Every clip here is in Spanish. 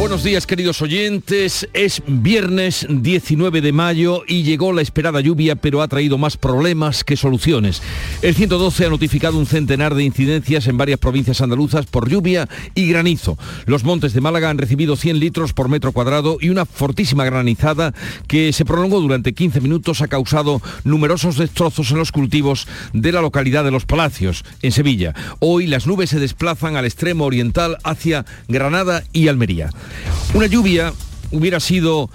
Buenos días queridos oyentes, es viernes 19 de mayo y llegó la esperada lluvia pero ha traído más problemas que soluciones. El 112 ha notificado un centenar de incidencias en varias provincias andaluzas por lluvia y granizo. Los montes de Málaga han recibido 100 litros por metro cuadrado y una fortísima granizada que se prolongó durante 15 minutos ha causado numerosos destrozos en los cultivos de la localidad de Los Palacios, en Sevilla. Hoy las nubes se desplazan al extremo oriental hacia Granada y Almería. Una lluvia hubiera sido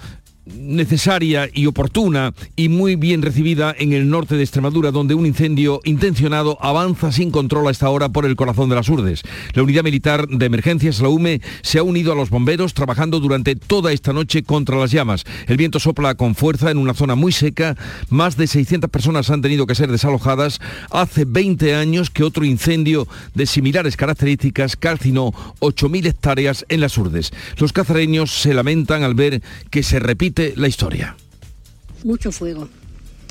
necesaria y oportuna y muy bien recibida en el norte de Extremadura, donde un incendio intencionado avanza sin control a esta hora por el corazón de las Urdes. La unidad militar de emergencias, la UME, se ha unido a los bomberos trabajando durante toda esta noche contra las llamas. El viento sopla con fuerza en una zona muy seca. Más de 600 personas han tenido que ser desalojadas. Hace 20 años que otro incendio de similares características calcinó 8.000 hectáreas en las Urdes. Los cazareños se lamentan al ver que se repite la historia. Mucho fuego,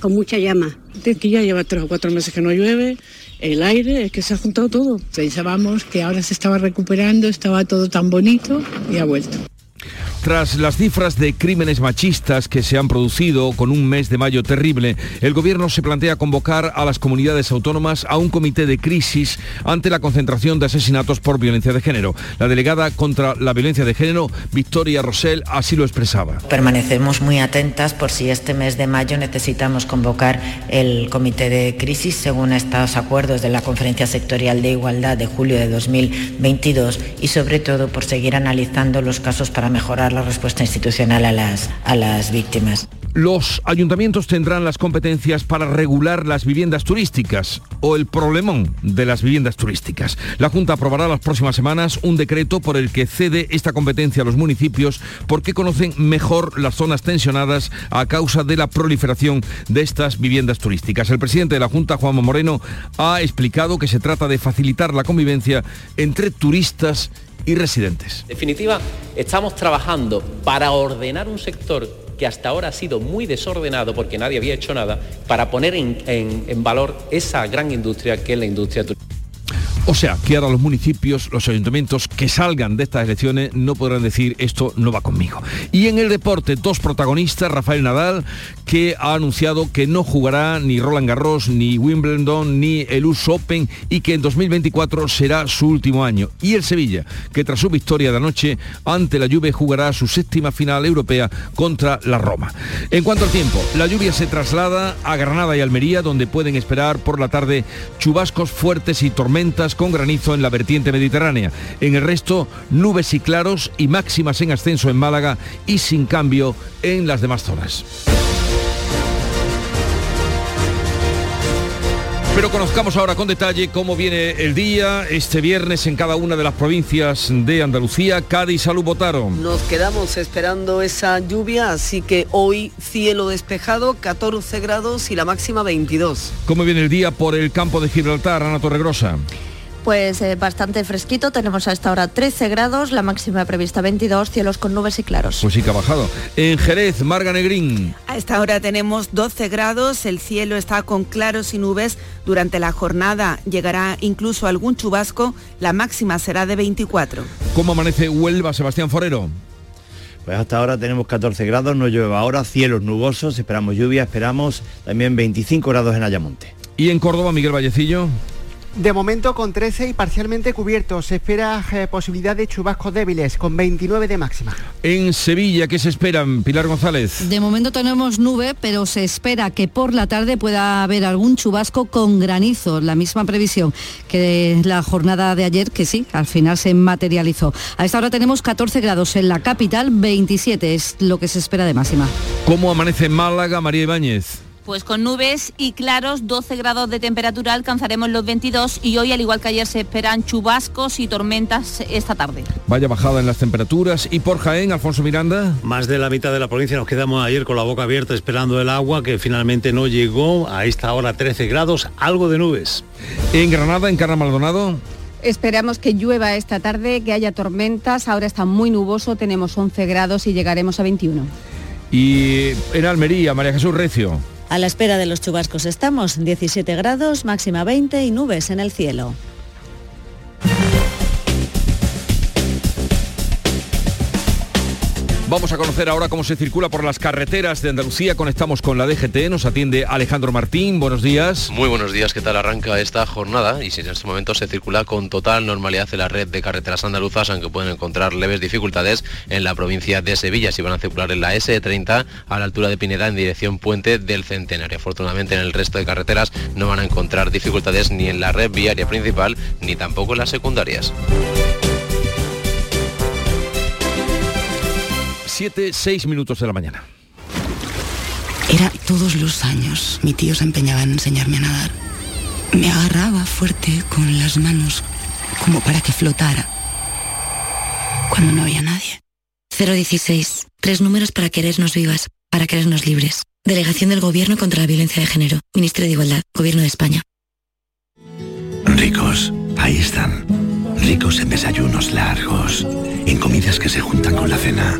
con mucha llama. Aquí ya lleva tres o cuatro meses que no llueve, el aire, es que se ha juntado todo. Pensábamos que ahora se estaba recuperando, estaba todo tan bonito y ha vuelto. Tras las cifras de crímenes machistas que se han producido con un mes de mayo terrible, el gobierno se plantea convocar a las comunidades autónomas a un comité de crisis ante la concentración de asesinatos por violencia de género. La delegada contra la violencia de género, Victoria Rosell, así lo expresaba. Permanecemos muy atentas por si este mes de mayo necesitamos convocar el comité de crisis según estos acuerdos de la Conferencia Sectorial de Igualdad de julio de 2022 y sobre todo por seguir analizando los casos para mejorar la respuesta institucional a las, a las víctimas. Los ayuntamientos tendrán las competencias para regular las viviendas turísticas o el problemón de las viviendas turísticas. La Junta aprobará las próximas semanas un decreto por el que cede esta competencia a los municipios porque conocen mejor las zonas tensionadas a causa de la proliferación de estas viviendas turísticas. El presidente de la Junta, Juanma Moreno, ha explicado que se trata de facilitar la convivencia entre turistas y residentes. En definitiva, estamos trabajando para ordenar un sector que hasta ahora ha sido muy desordenado porque nadie había hecho nada, para poner en, en valor esa gran industria que es la industria turística. O sea, que ahora los municipios, los ayuntamientos que salgan de estas elecciones no podrán decir esto no va conmigo. Y en el deporte, dos protagonistas, Rafael Nadal, que ha anunciado que no jugará ni Roland Garros, ni Wimbledon, ni el US Open y que en 2024 será su último año. Y el Sevilla, que tras su victoria de anoche ante la Juve jugará su séptima final europea contra la Roma. En cuanto al tiempo, la lluvia se traslada a Granada y Almería, donde pueden esperar por la tarde chubascos fuertes y tormentas con granizo en la vertiente mediterránea. En el resto, nubes y claros y máximas en ascenso en Málaga y sin cambio en las demás zonas. Pero conozcamos ahora con detalle cómo viene el día este viernes en cada una de las provincias de Andalucía. Cádiz, salud, votaron. Nos quedamos esperando esa lluvia, así que hoy cielo despejado, 14 grados y la máxima 22. ¿Cómo viene el día por el campo de Gibraltar, Ana Torregrosa? Pues eh, bastante fresquito, tenemos a esta hora 13 grados, la máxima prevista 22, cielos con nubes y claros. Pues sí que ha bajado. En Jerez, Marga Negrín. A esta hora tenemos 12 grados, el cielo está con claros y nubes. Durante la jornada llegará incluso algún chubasco, la máxima será de 24. ¿Cómo amanece Huelva, Sebastián Forero? Pues hasta ahora tenemos 14 grados, no llueve ahora, cielos nubosos, esperamos lluvia, esperamos también 25 grados en Ayamonte. ¿Y en Córdoba, Miguel Vallecillo? De momento con 13 y parcialmente cubiertos. Se espera eh, posibilidad de chubascos débiles con 29 de máxima. En Sevilla, ¿qué se esperan? Pilar González. De momento tenemos nube, pero se espera que por la tarde pueda haber algún chubasco con granizo. La misma previsión que la jornada de ayer, que sí, al final se materializó. A esta hora tenemos 14 grados en la capital, 27 es lo que se espera de máxima. ¿Cómo amanece en Málaga, María Ibáñez? Pues con nubes y claros, 12 grados de temperatura alcanzaremos los 22 y hoy, al igual que ayer, se esperan chubascos y tormentas esta tarde. Vaya bajada en las temperaturas. ¿Y por Jaén, Alfonso Miranda? Más de la mitad de la provincia nos quedamos ayer con la boca abierta esperando el agua que finalmente no llegó. A esta hora 13 grados, algo de nubes. En Granada, en Carra Maldonado. Esperamos que llueva esta tarde, que haya tormentas. Ahora está muy nuboso, tenemos 11 grados y llegaremos a 21. Y en Almería, María Jesús Recio. A la espera de los chubascos estamos, 17 grados, máxima 20 y nubes en el cielo. Vamos a conocer ahora cómo se circula por las carreteras de Andalucía. Conectamos con la DGT, nos atiende Alejandro Martín. Buenos días. Muy buenos días, ¿qué tal arranca esta jornada? Y si en este momento se circula con total normalidad en la red de carreteras andaluzas, aunque pueden encontrar leves dificultades en la provincia de Sevilla. Si van a circular en la S30 a la altura de Pineda en dirección Puente del Centenario. Afortunadamente en el resto de carreteras no van a encontrar dificultades ni en la red viaria principal ni tampoco en las secundarias. 7, 6 minutos de la mañana. Era todos los años. Mi tío se empeñaba en enseñarme a nadar. Me agarraba fuerte con las manos como para que flotara. Cuando no había nadie. 016. Tres números para querernos vivas, para querernos libres. Delegación del Gobierno contra la Violencia de Género. Ministerio de Igualdad. Gobierno de España. Ricos. Ahí están. Ricos en desayunos largos. En comidas que se juntan con la cena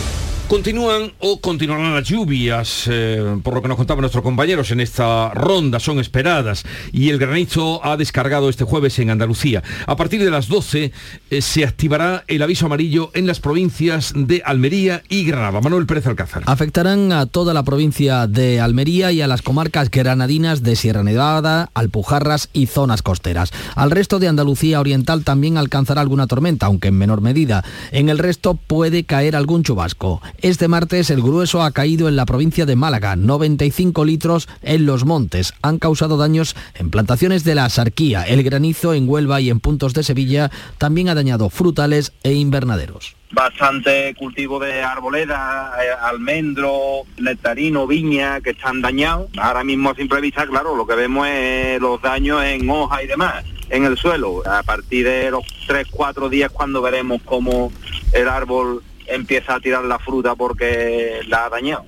Continúan o continuarán las lluvias, eh, por lo que nos contaban nuestros compañeros en esta ronda, son esperadas y el granizo ha descargado este jueves en Andalucía. A partir de las 12 eh, se activará el aviso amarillo en las provincias de Almería y Granada. Manuel Pérez Alcázar. Afectarán a toda la provincia de Almería y a las comarcas granadinas de Sierra Nevada, Alpujarras y zonas costeras. Al resto de Andalucía Oriental también alcanzará alguna tormenta, aunque en menor medida. En el resto puede caer algún chubasco. Este martes el grueso ha caído en la provincia de Málaga, 95 litros en los montes. Han causado daños en plantaciones de la Sarquía. El granizo en Huelva y en puntos de Sevilla también ha dañado frutales e invernaderos bastante cultivo de arboleda, eh, almendro, nectarino, viña, que están dañados. Ahora mismo a simple vista, claro, lo que vemos es los daños en hoja y demás, en el suelo. A partir de los 3, 4 días cuando veremos cómo el árbol empieza a tirar la fruta porque la ha dañado.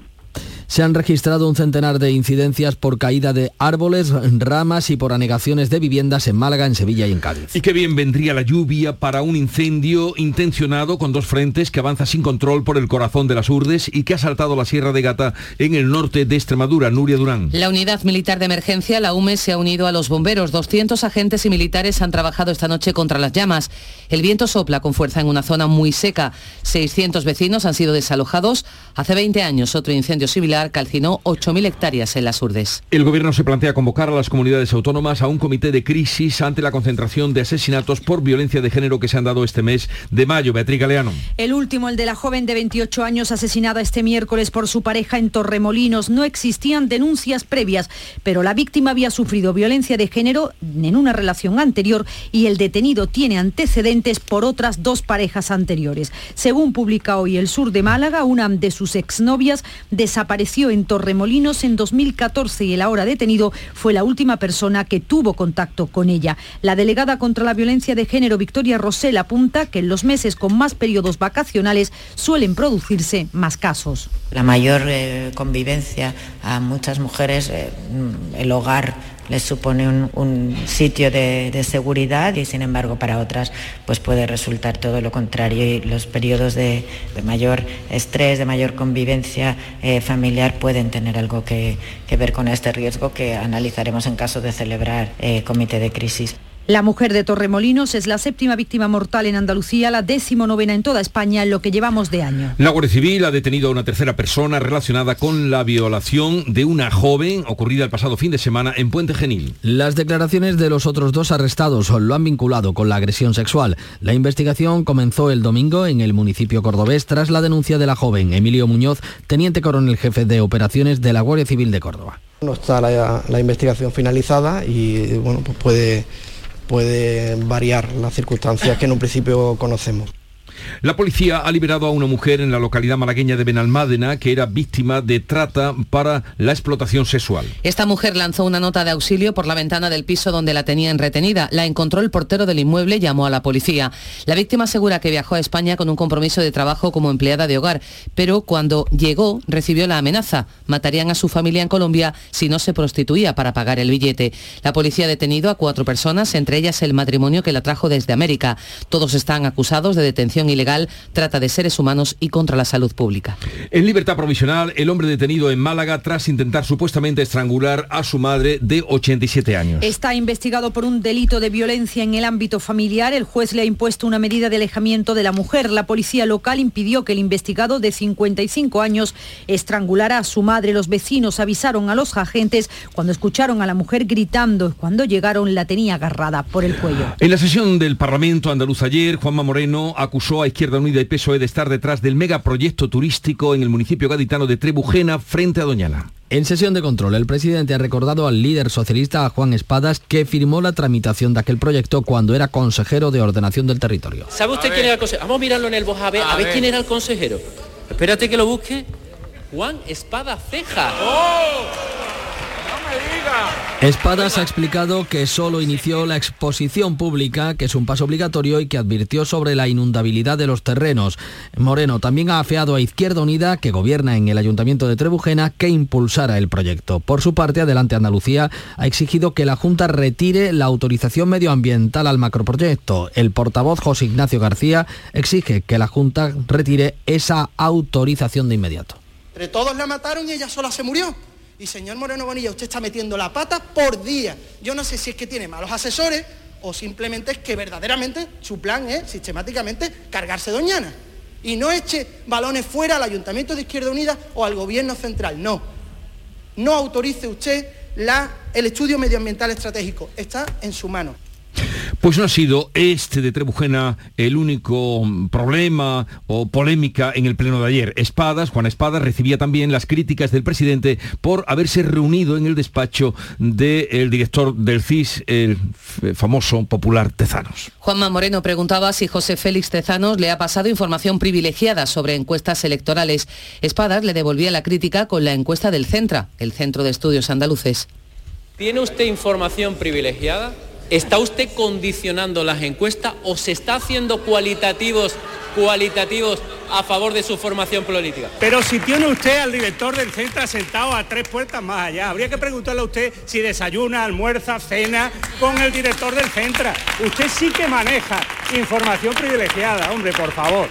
Se han registrado un centenar de incidencias por caída de árboles, ramas y por anegaciones de viviendas en Málaga, en Sevilla y en Cádiz. Y qué bien vendría la lluvia para un incendio intencionado con dos frentes que avanza sin control por el corazón de las Urdes y que ha saltado la Sierra de Gata en el norte de Extremadura. Nuria Durán. La unidad militar de emergencia, la UME, se ha unido a los bomberos. 200 agentes y militares han trabajado esta noche contra las llamas. El viento sopla con fuerza en una zona muy seca. 600 vecinos han sido desalojados. Hace 20 años otro incendio similar calcinó 8.000 hectáreas en las Urdes. El gobierno se plantea convocar a las comunidades autónomas a un comité de crisis ante la concentración de asesinatos por violencia de género que se han dado este mes de mayo. Beatriz Galeano. El último, el de la joven de 28 años asesinada este miércoles por su pareja en Torremolinos. No existían denuncias previas, pero la víctima había sufrido violencia de género en una relación anterior y el detenido tiene antecedentes por otras dos parejas anteriores. Según publica hoy El Sur de Málaga, una de sus exnovias desapareció en Torremolinos en 2014 y el ahora detenido fue la última persona que tuvo contacto con ella. La delegada contra la violencia de género, Victoria Rosell, apunta que en los meses con más periodos vacacionales suelen producirse más casos. La mayor eh, convivencia a muchas mujeres, eh, el hogar les supone un, sitio de, seguridad y sin embargo para otras pues puede resultar todo lo contrario y los periodos de, mayor estrés, de mayor convivencia eh, familiar pueden tener algo que, ver con este riesgo que analizaremos en caso de celebrar eh, comité de crisis. La mujer de Torremolinos es la séptima víctima mortal en Andalucía, la décimo novena en toda España en lo que llevamos de año. La Guardia Civil ha detenido a una tercera persona relacionada con la violación de una joven ocurrida el pasado fin de semana en Puente Genil. Las declaraciones de los otros dos arrestados lo han vinculado con la agresión sexual. La investigación comenzó el domingo en el municipio cordobés tras la denuncia de la joven Emilio Muñoz, teniente coronel jefe de operaciones de la Guardia Civil de Córdoba. No está la, la investigación finalizada y bueno, pues puede puede variar las circunstancias que en un principio conocemos. La policía ha liberado a una mujer en la localidad malagueña de Benalmádena que era víctima de trata para la explotación sexual. Esta mujer lanzó una nota de auxilio por la ventana del piso donde la tenían retenida. La encontró el portero del inmueble y llamó a la policía. La víctima asegura que viajó a España con un compromiso de trabajo como empleada de hogar, pero cuando llegó recibió la amenaza. Matarían a su familia en Colombia si no se prostituía para pagar el billete. La policía ha detenido a cuatro personas, entre ellas el matrimonio que la trajo desde América. Todos están acusados de detención ilegal, trata de seres humanos y contra la salud pública. En libertad provisional, el hombre detenido en Málaga tras intentar supuestamente estrangular a su madre de 87 años. Está investigado por un delito de violencia en el ámbito familiar. El juez le ha impuesto una medida de alejamiento de la mujer. La policía local impidió que el investigado de 55 años estrangulara a su madre. Los vecinos avisaron a los agentes cuando escucharon a la mujer gritando. Cuando llegaron la tenía agarrada por el cuello. En la sesión del Parlamento andaluz ayer, Juanma Moreno acusó a Izquierda Unida y PSOE de estar detrás del megaproyecto turístico en el municipio gaditano de Trebujena frente a Doñana. En sesión de control, el presidente ha recordado al líder socialista Juan Espadas que firmó la tramitación de aquel proyecto cuando era consejero de ordenación del territorio. ¿Sabe usted quién era el consejero? Vamos a mirarlo en el voz a ver, a, ver, quién era el consejero. Espérate que lo busque. Juan Espada Ceja. Espadas ha explicado que solo inició la exposición pública, que es un paso obligatorio y que advirtió sobre la inundabilidad de los terrenos. Moreno también ha afeado a Izquierda Unida, que gobierna en el Ayuntamiento de Trebujena, que impulsara el proyecto. Por su parte, Adelante Andalucía ha exigido que la Junta retire la autorización medioambiental al macroproyecto. El portavoz José Ignacio García exige que la Junta retire esa autorización de inmediato. Entre todos la mataron y ella sola se murió. Y señor Moreno Bonilla, usted está metiendo la pata por día. Yo no sé si es que tiene malos asesores o simplemente es que verdaderamente su plan es sistemáticamente cargarse Doñana. Y no eche balones fuera al Ayuntamiento de Izquierda Unida o al Gobierno Central. No. No autorice usted el estudio medioambiental estratégico. Está en su mano. Pues no ha sido este de Trebujena el único problema o polémica en el pleno de ayer. Espadas, Juan Espadas, recibía también las críticas del presidente por haberse reunido en el despacho del director del CIS, el famoso popular Tezanos. Juanma Moreno preguntaba si José Félix Tezanos le ha pasado información privilegiada sobre encuestas electorales. Espadas le devolvía la crítica con la encuesta del Centra, el Centro de Estudios Andaluces. ¿Tiene usted información privilegiada? ¿Está usted condicionando las encuestas o se está haciendo cualitativos, cualitativos a favor de su formación política? Pero si tiene usted al director del centro sentado a tres puertas más allá, habría que preguntarle a usted si desayuna, almuerza, cena con el director del centro. Usted sí que maneja información privilegiada, hombre, por favor.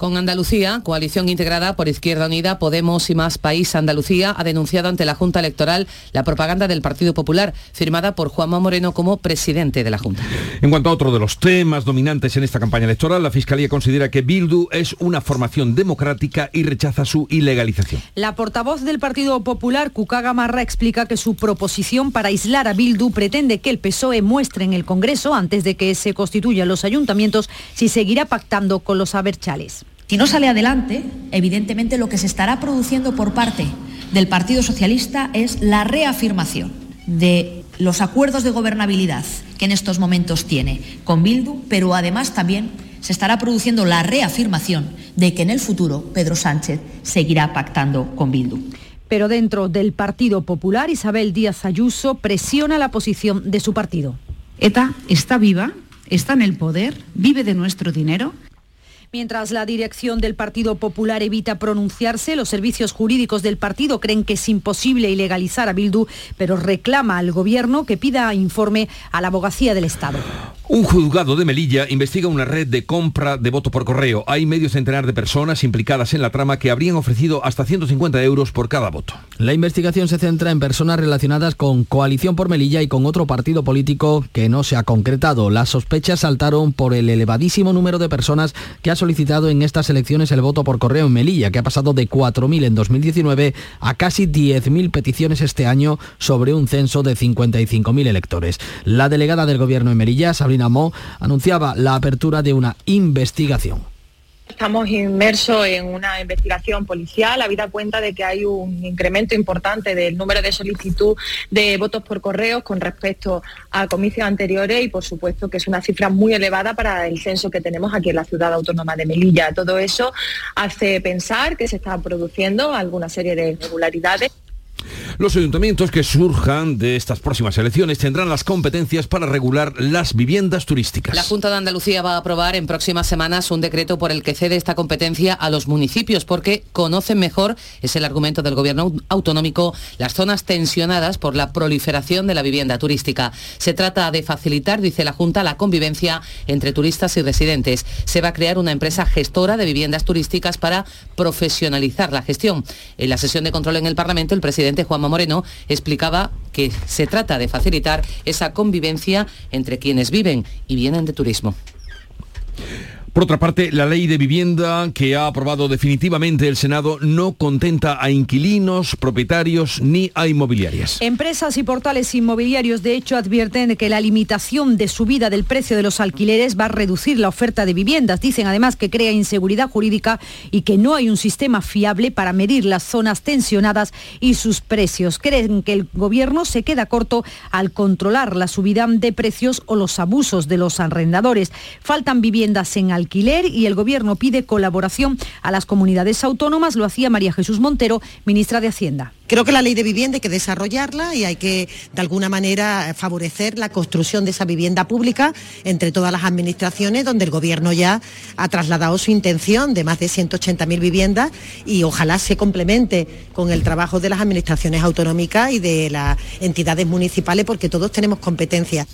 Con Andalucía, coalición integrada por Izquierda Unida, Podemos y Más País Andalucía, ha denunciado ante la Junta Electoral la propaganda del Partido Popular, firmada por Juanma Moreno como presidente de la Junta. En cuanto a otro de los temas dominantes en esta campaña electoral, la Fiscalía considera que Bildu es una formación democrática y rechaza su ilegalización. La portavoz del Partido Popular, Cuca Gamarra, explica que su proposición para aislar a Bildu pretende que el PSOE muestre en el Congreso, antes de que se constituyan los ayuntamientos, si seguirá pactando con los aberchales. Si no sale adelante, evidentemente lo que se estará produciendo por parte del Partido Socialista es la reafirmación de los acuerdos de gobernabilidad que en estos momentos tiene con Bildu, pero además también se estará produciendo la reafirmación de que en el futuro Pedro Sánchez seguirá pactando con Bildu. Pero dentro del Partido Popular, Isabel Díaz Ayuso presiona la posición de su partido. ETA está viva, está en el poder, vive de nuestro dinero Mientras la dirección del Partido Popular evita pronunciarse, los servicios jurídicos del partido creen que es imposible ilegalizar a Bildu, pero reclama al gobierno que pida informe a la abogacía del Estado. Un juzgado de Melilla investiga una red de compra de voto por correo. Hay medio centenar de personas implicadas en la trama que habrían ofrecido hasta 150 euros por cada voto. La investigación se centra en personas relacionadas con Coalición por Melilla y con otro partido político que no se ha concretado. Las sospechas saltaron por el elevadísimo número de personas que ha solicitado en estas elecciones el voto por correo en Melilla, que ha pasado de 4.000 en 2019 a casi 10.000 peticiones este año sobre un censo de 55.000 electores. La delegada del Gobierno en Melilla, Sabrina Mo, anunciaba la apertura de una investigación. Estamos inmersos en una investigación policial, habida cuenta de que hay un incremento importante del número de solicitud de votos por correo con respecto a comicios anteriores y por supuesto que es una cifra muy elevada para el censo que tenemos aquí en la ciudad autónoma de Melilla. Todo eso hace pensar que se está produciendo alguna serie de irregularidades. Los ayuntamientos que surjan de estas próximas elecciones tendrán las competencias para regular las viviendas turísticas. La Junta de Andalucía va a aprobar en próximas semanas un decreto por el que cede esta competencia a los municipios porque conocen mejor, es el argumento del gobierno autonómico, las zonas tensionadas por la proliferación de la vivienda turística. Se trata de facilitar, dice la Junta, la convivencia entre turistas y residentes. Se va a crear una empresa gestora de viviendas turísticas para profesionalizar la gestión. En la sesión de control en el Parlamento, el presidente Juanma Moreno explicaba que se trata de facilitar esa convivencia entre quienes viven y vienen de turismo. Por otra parte, la ley de vivienda que ha aprobado definitivamente el Senado no contenta a inquilinos, propietarios ni a inmobiliarias. Empresas y portales inmobiliarios de hecho advierten que la limitación de subida del precio de los alquileres va a reducir la oferta de viviendas. Dicen además que crea inseguridad jurídica y que no hay un sistema fiable para medir las zonas tensionadas y sus precios. Creen que el gobierno se queda corto al controlar la subida de precios o los abusos de los arrendadores. Faltan viviendas en alquiler y el Gobierno pide colaboración a las comunidades autónomas. Lo hacía María Jesús Montero, ministra de Hacienda. Creo que la ley de vivienda hay que desarrollarla y hay que, de alguna manera, favorecer la construcción de esa vivienda pública entre todas las administraciones, donde el Gobierno ya ha trasladado su intención de más de 180.000 viviendas y ojalá se complemente con el trabajo de las administraciones autonómicas y de las entidades municipales, porque todos tenemos competencias.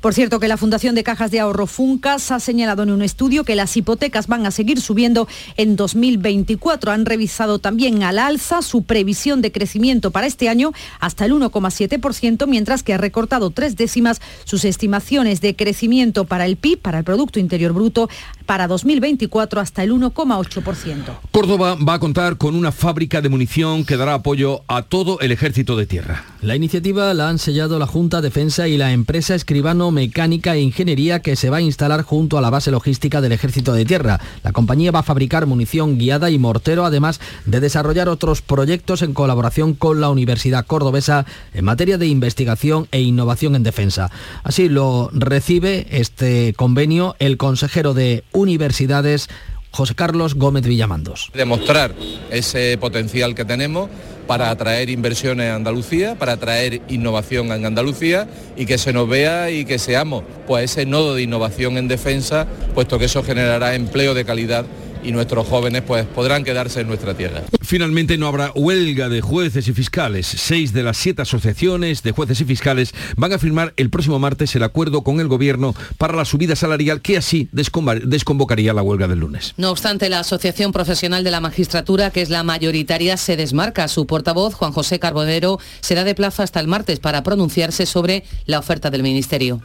Por cierto, que la Fundación de Cajas de Ahorro Funcas ha señalado en un estudio que las hipotecas van a seguir subiendo en 2024. Han revisado también al alza su previsión de crecimiento para este año hasta el 1,7%, mientras que ha recortado tres décimas sus estimaciones de crecimiento para el PIB, para el Producto Interior Bruto, para 2024 hasta el 1,8%. Córdoba va a contar con una fábrica de munición que dará apoyo a todo el ejército de tierra. La iniciativa la han sellado la Junta Defensa y la empresa Mecánica e Ingeniería que se va a instalar junto a la base logística del Ejército de Tierra. La compañía va a fabricar munición guiada y mortero, además de desarrollar otros proyectos en colaboración con la Universidad Cordobesa en materia de investigación e innovación en defensa. Así lo recibe este convenio el consejero de Universidades, José Carlos Gómez Villamandos. Demostrar ese potencial que tenemos para atraer inversiones a Andalucía, para atraer innovación en Andalucía y que se nos vea y que seamos pues ese nodo de innovación en defensa, puesto que eso generará empleo de calidad y nuestros jóvenes pues podrán quedarse en nuestra tierra. Finalmente no habrá huelga de jueces y fiscales. Seis de las siete asociaciones de jueces y fiscales van a firmar el próximo martes el acuerdo con el gobierno para la subida salarial que así desconvocaría la huelga del lunes. No obstante, la Asociación Profesional de la Magistratura, que es la mayoritaria, se desmarca. Su portavoz, Juan José Carbonero, será de plazo hasta el martes para pronunciarse sobre la oferta del Ministerio.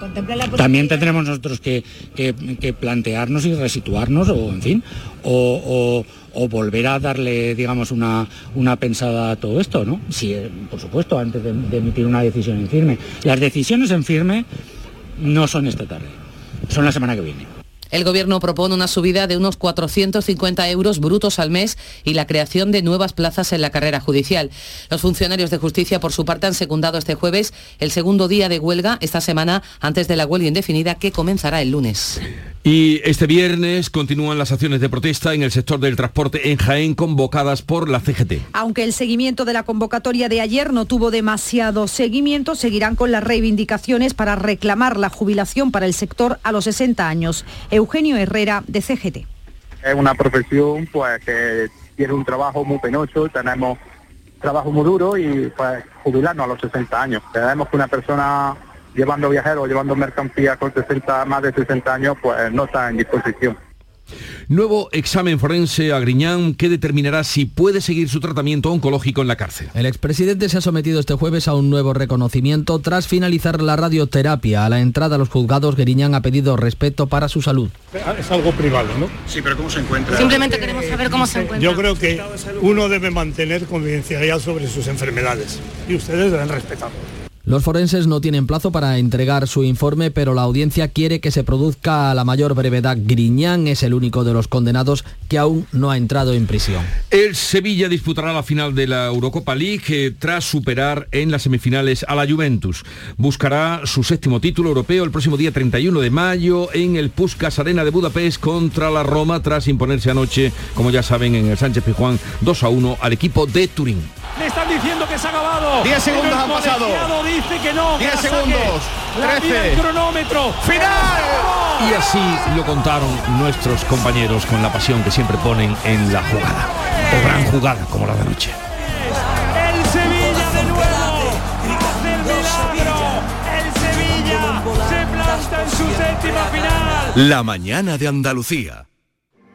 También tendremos nosotros que, que, que plantearnos y resituarnos, o en fin, o, o, o, volver a darle, digamos, una, una pensada a todo esto, ¿no? Si, por supuesto, antes de, de emitir una decisión en firme. Las decisiones en firme no son esta tarde, son la semana que viene. El Gobierno propone una subida de unos 450 euros brutos al mes y la creación de nuevas plazas en la carrera judicial. Los funcionarios de justicia, por su parte, han secundado este jueves el segundo día de huelga esta semana antes de la huelga indefinida que comenzará el lunes. Y este viernes continúan las acciones de protesta en el sector del transporte en Jaén convocadas por la CGT. Aunque el seguimiento de la convocatoria de ayer no tuvo demasiado seguimiento, seguirán con las reivindicaciones para reclamar la jubilación para el sector a los 60 años. Eugenio Herrera, de CGT. Es una profesión pues que tiene un trabajo muy penoso, tenemos trabajo muy duro y pues jubilarnos a los 60 años. Tenemos que una persona llevando viajeros, llevando mercancía con 60, más de 60 años, pues no está en disposición. Nuevo examen forense a Griñán que determinará si puede seguir su tratamiento oncológico en la cárcel. El expresidente se ha sometido este jueves a un nuevo reconocimiento tras finalizar la radioterapia. A la entrada a los juzgados, Griñán ha pedido respeto para su salud. Es algo privado, ¿no? Sí, pero ¿cómo se encuentra? Simplemente queremos saber cómo se encuentra. Yo creo que uno debe mantener confidencialidad sobre sus enfermedades y ustedes deben respetarlo. Los forenses no tienen plazo para entregar su informe, pero la audiencia quiere que se produzca a la mayor brevedad. Griñán es el único de los condenados que aún no ha entrado en prisión. El Sevilla disputará la final de la Eurocopa League eh, tras superar en las semifinales a la Juventus. Buscará su séptimo título europeo el próximo día 31 de mayo en el Puskas Arena de Budapest contra la Roma tras imponerse anoche, como ya saben, en el Sánchez Pizjuán 2 a 1 al equipo de Turín. Le están diciendo que se ha acabado. 10 segundos han pasado. dice que no. 10 segundos. 13. el cronómetro. ¡Final! Y así lo contaron nuestros compañeros con la pasión que siempre ponen en la jugada. O gran jugada como la de anoche. El Sevilla de nuevo. Hace el milagro. El Sevilla se planta en su séptima final. La mañana de Andalucía.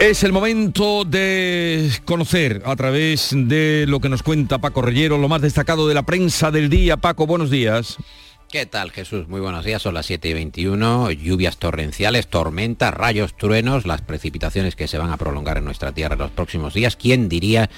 Es el momento de conocer a través de lo que nos cuenta Paco Reyero lo más destacado de la prensa del día. Paco, buenos días. ¿Qué tal Jesús? Muy buenos días, son las 7 y 21, lluvias torrenciales, tormentas, rayos, truenos, las precipitaciones que se van a prolongar en nuestra tierra en los próximos días. ¿Quién diría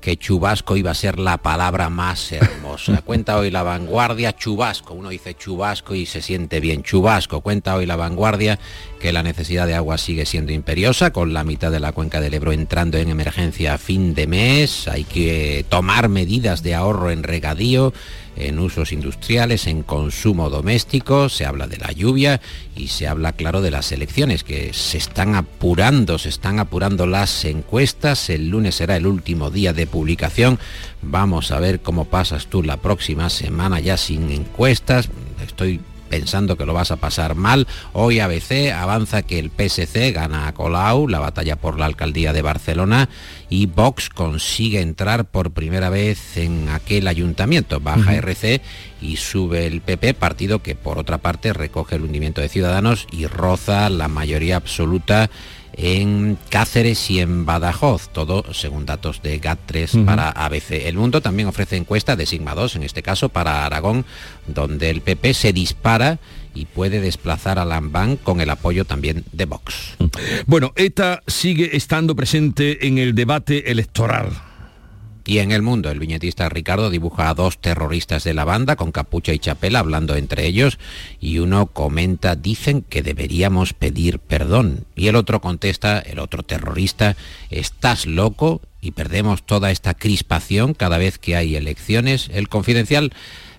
que chubasco iba a ser la palabra más hermosa. Cuenta hoy la vanguardia chubasco. Uno dice chubasco y se siente bien. Chubasco. Cuenta hoy la vanguardia que la necesidad de agua sigue siendo imperiosa, con la mitad de la cuenca del Ebro entrando en emergencia a fin de mes. Hay que tomar medidas de ahorro en regadío en usos industriales, en consumo doméstico, se habla de la lluvia y se habla, claro, de las elecciones, que se están apurando, se están apurando las encuestas, el lunes será el último día de publicación, vamos a ver cómo pasas tú la próxima semana ya sin encuestas, estoy pensando que lo vas a pasar mal. Hoy ABC avanza que el PSC gana a Colau la batalla por la alcaldía de Barcelona y Vox consigue entrar por primera vez en aquel ayuntamiento. Baja RC y sube el PP, partido que por otra parte recoge el hundimiento de Ciudadanos y roza la mayoría absoluta en Cáceres y en Badajoz, todo según datos de GAT3 para ABC. El Mundo también ofrece encuesta de Sigma 2, en este caso para Aragón, donde el PP se dispara y puede desplazar a Lambán con el apoyo también de Vox. Bueno, ETA sigue estando presente en el debate electoral. Y en el mundo, el viñetista Ricardo dibuja a dos terroristas de la banda con capucha y chapela hablando entre ellos y uno comenta, dicen que deberíamos pedir perdón. Y el otro contesta, el otro terrorista, estás loco y perdemos toda esta crispación cada vez que hay elecciones. El confidencial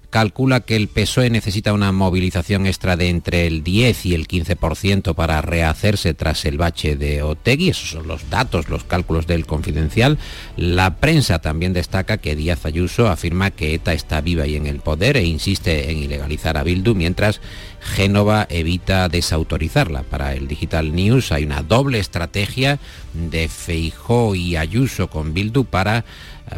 calcula que el PSOE necesita una movilización extra de entre el 10 y el 15% para rehacerse tras el bache de Otegui. Esos son los datos, los cálculos del confidencial. La prensa también destaca que Díaz Ayuso afirma que ETA está viva y en el poder e insiste en ilegalizar a Bildu, mientras Génova evita desautorizarla. Para el Digital News hay una doble estrategia de Feijó y Ayuso con Bildu para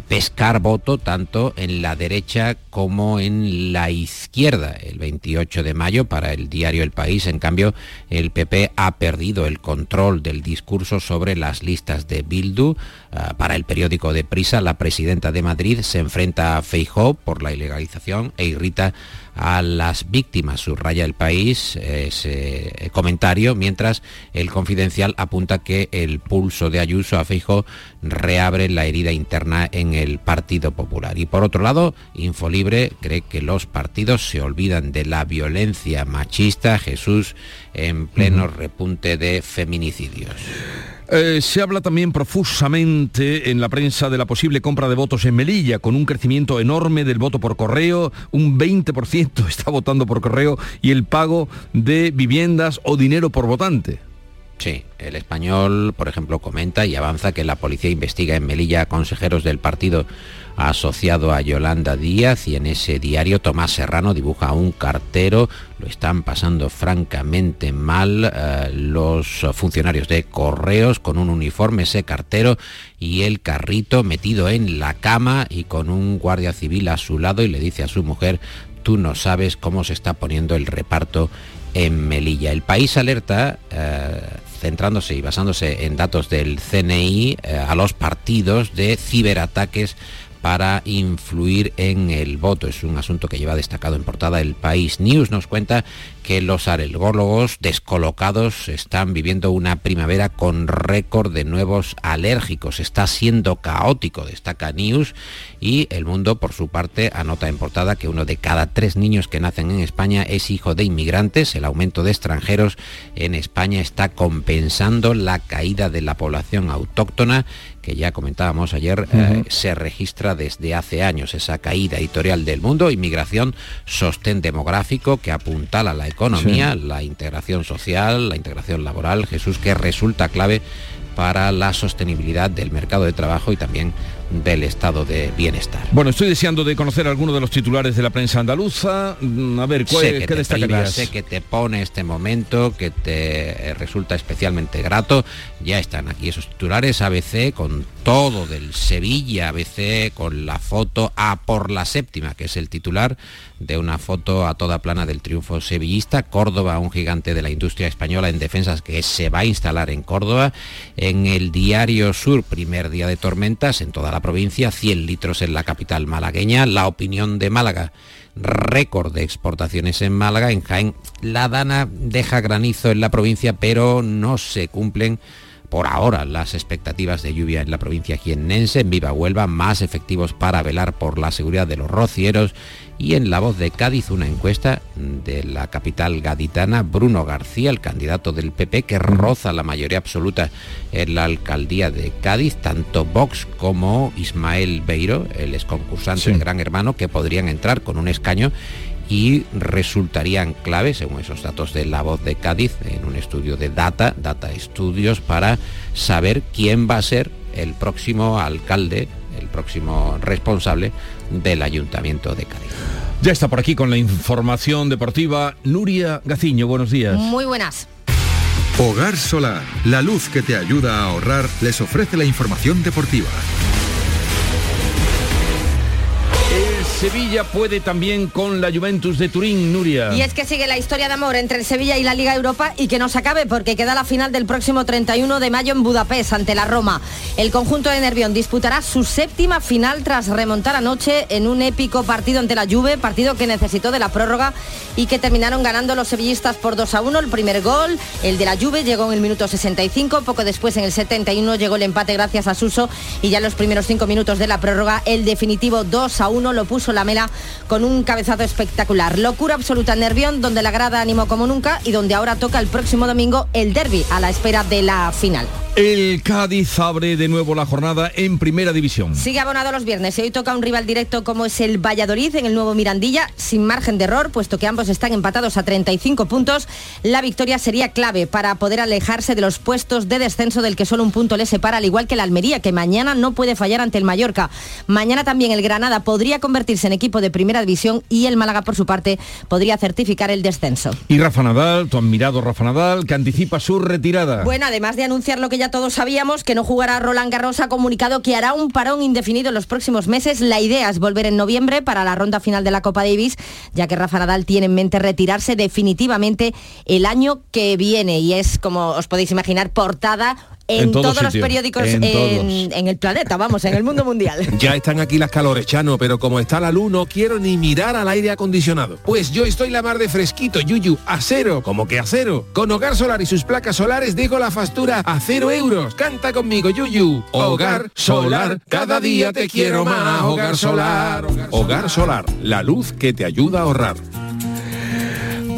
pescar voto tanto en la derecha como en la izquierda. El 28 de mayo para el diario El País, en cambio, el PP ha perdido el control del discurso sobre las listas de Bildu. Ah, para el periódico de Prisa, la presidenta de Madrid se enfrenta a Feijó por la ilegalización e irrita a las víctimas, subraya el país ese comentario, mientras el confidencial apunta que el pulso de Ayuso a Feijo reabre la herida interna en el Partido Popular. Y por otro lado, Infolibre cree que los partidos se olvidan de la violencia machista, Jesús en pleno repunte de feminicidios. Eh, se habla también profusamente en la prensa de la posible compra de votos en Melilla, con un crecimiento enorme del voto por correo, un 20% está votando por correo y el pago de viviendas o dinero por votante. Sí, el español, por ejemplo, comenta y avanza que la policía investiga en Melilla a consejeros del partido asociado a Yolanda Díaz y en ese diario Tomás Serrano dibuja a un cartero, lo están pasando francamente mal eh, los funcionarios de correos con un uniforme ese cartero y el carrito metido en la cama y con un guardia civil a su lado y le dice a su mujer, tú no sabes cómo se está poniendo el reparto en Melilla. El país alerta eh, centrándose y basándose en datos del CNI eh, a los partidos de ciberataques para influir en el voto. Es un asunto que lleva destacado en portada el País News. Nos cuenta que los alergólogos descolocados están viviendo una primavera con récord de nuevos alérgicos. Está siendo caótico, destaca News, y El Mundo, por su parte, anota en portada que uno de cada tres niños que nacen en España es hijo de inmigrantes. El aumento de extranjeros en España está compensando la caída de la población autóctona que ya comentábamos ayer, eh, se registra desde hace años esa caída editorial del mundo, inmigración, sostén demográfico que apuntala la economía, la integración social, la integración laboral, Jesús, que resulta clave para la sostenibilidad del mercado de trabajo y también del estado de bienestar. Bueno, estoy deseando de conocer algunos de los titulares de la prensa andaluza. Mm, a ver, ¿cuál, sé que ¿qué destacarías? sé que te pone este momento, que te resulta especialmente grato. Ya están aquí esos titulares ABC con todo del Sevilla ABC con la foto a por la séptima, que es el titular de una foto a toda plana del triunfo sevillista. Córdoba, un gigante de la industria española en defensas que se va a instalar en Córdoba. En el diario Sur, primer día de tormentas en toda la provincia, 100 litros en la capital malagueña. La opinión de Málaga récord de exportaciones en Málaga. En Jaén, la Dana deja granizo en la provincia, pero no se cumplen por ahora las expectativas de lluvia en la provincia jiennense. En Viva Huelva, más efectivos para velar por la seguridad de los rocieros y en La Voz de Cádiz una encuesta de la capital gaditana, Bruno García, el candidato del PP, que roza la mayoría absoluta en la alcaldía de Cádiz, tanto Vox como Ismael Beiro, el exconcursante de Gran Hermano, que podrían entrar con un escaño y resultarían claves, según esos datos de La Voz de Cádiz, en un estudio de Data, Data Estudios, para saber quién va a ser el próximo alcalde, el próximo responsable del Ayuntamiento de Cádiz. Ya está por aquí con la información deportiva Nuria Gaciño. Buenos días. Muy buenas. Hogar Solar, la luz que te ayuda a ahorrar, les ofrece la información deportiva. Sevilla puede también con la Juventus de Turín, Nuria. Y es que sigue la historia de amor entre el Sevilla y la Liga Europa y que no se acabe porque queda la final del próximo 31 de mayo en Budapest ante la Roma. El conjunto de Nervión disputará su séptima final tras remontar anoche en un épico partido ante la Juve, partido que necesitó de la prórroga y que terminaron ganando los sevillistas por 2 a 1. El primer gol, el de la Juve, llegó en el minuto 65, poco después en el 71 llegó el empate gracias a Suso y ya en los primeros cinco minutos de la prórroga el definitivo 2 a 1 lo puso la Mela con un cabezazo espectacular. Locura absoluta en Nervión, donde la grada animó como nunca y donde ahora toca el próximo domingo el derby a la espera de la final. El Cádiz abre de nuevo la jornada en primera división. Sigue abonado los viernes y hoy toca un rival directo como es el Valladolid en el nuevo Mirandilla, sin margen de error, puesto que ambos están empatados a 35 puntos. La victoria sería clave para poder alejarse de los puestos de descenso del que solo un punto le separa, al igual que el Almería, que mañana no puede fallar ante el Mallorca. Mañana también el Granada podría convertirse en equipo de primera división y el Málaga, por su parte, podría certificar el descenso. Y Rafa Nadal, tu admirado Rafa Nadal, que anticipa su retirada. Bueno, además de anunciar lo que ya todos sabíamos, que no jugará Roland Garros, ha comunicado que hará un parón indefinido en los próximos meses. La idea es volver en noviembre para la ronda final de la Copa Davis, ya que Rafa Nadal tiene en mente retirarse definitivamente el año que viene y es, como os podéis imaginar, portada en, En todos todos los periódicos En en, todos. en el planeta, vamos, en el mundo mundial. Ya están aquí las calores, Chano, pero como está la luz no quiero ni mirar al aire acondicionado. Pues yo estoy la mar de fresquito, Yuyu, a cero, como que a cero. Con Hogar Solar y sus placas solares digo la factura a cero euros. Canta conmigo, Yuyu. Hogar Solar, cada día te quiero más. Hogar Solar. Hogar Solar, la luz que te ayuda a ahorrar.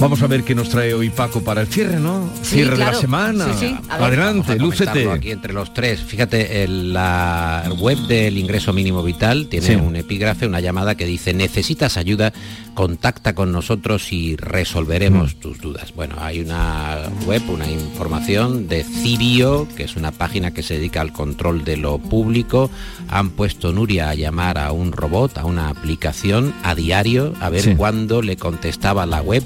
Vamos a ver qué nos trae hoy Paco para el cierre, ¿no? Sí, cierre de la semana. Sí, sí. Adelante, lúcete. aquí entre los tres. Fíjate, el- la web del ingreso mínimo vital tiene un epígrafe, una llamada que dice, necesitas ayuda, contacta con nosotros y Mm. resolveremos tus dudas. Bueno, hay una web, una información de Cirio, que es una página que se dedica al control de lo público. Han puesto Nuria a llamar a un robot, a una aplicación a diario, a ver cuándo le contestaba la web.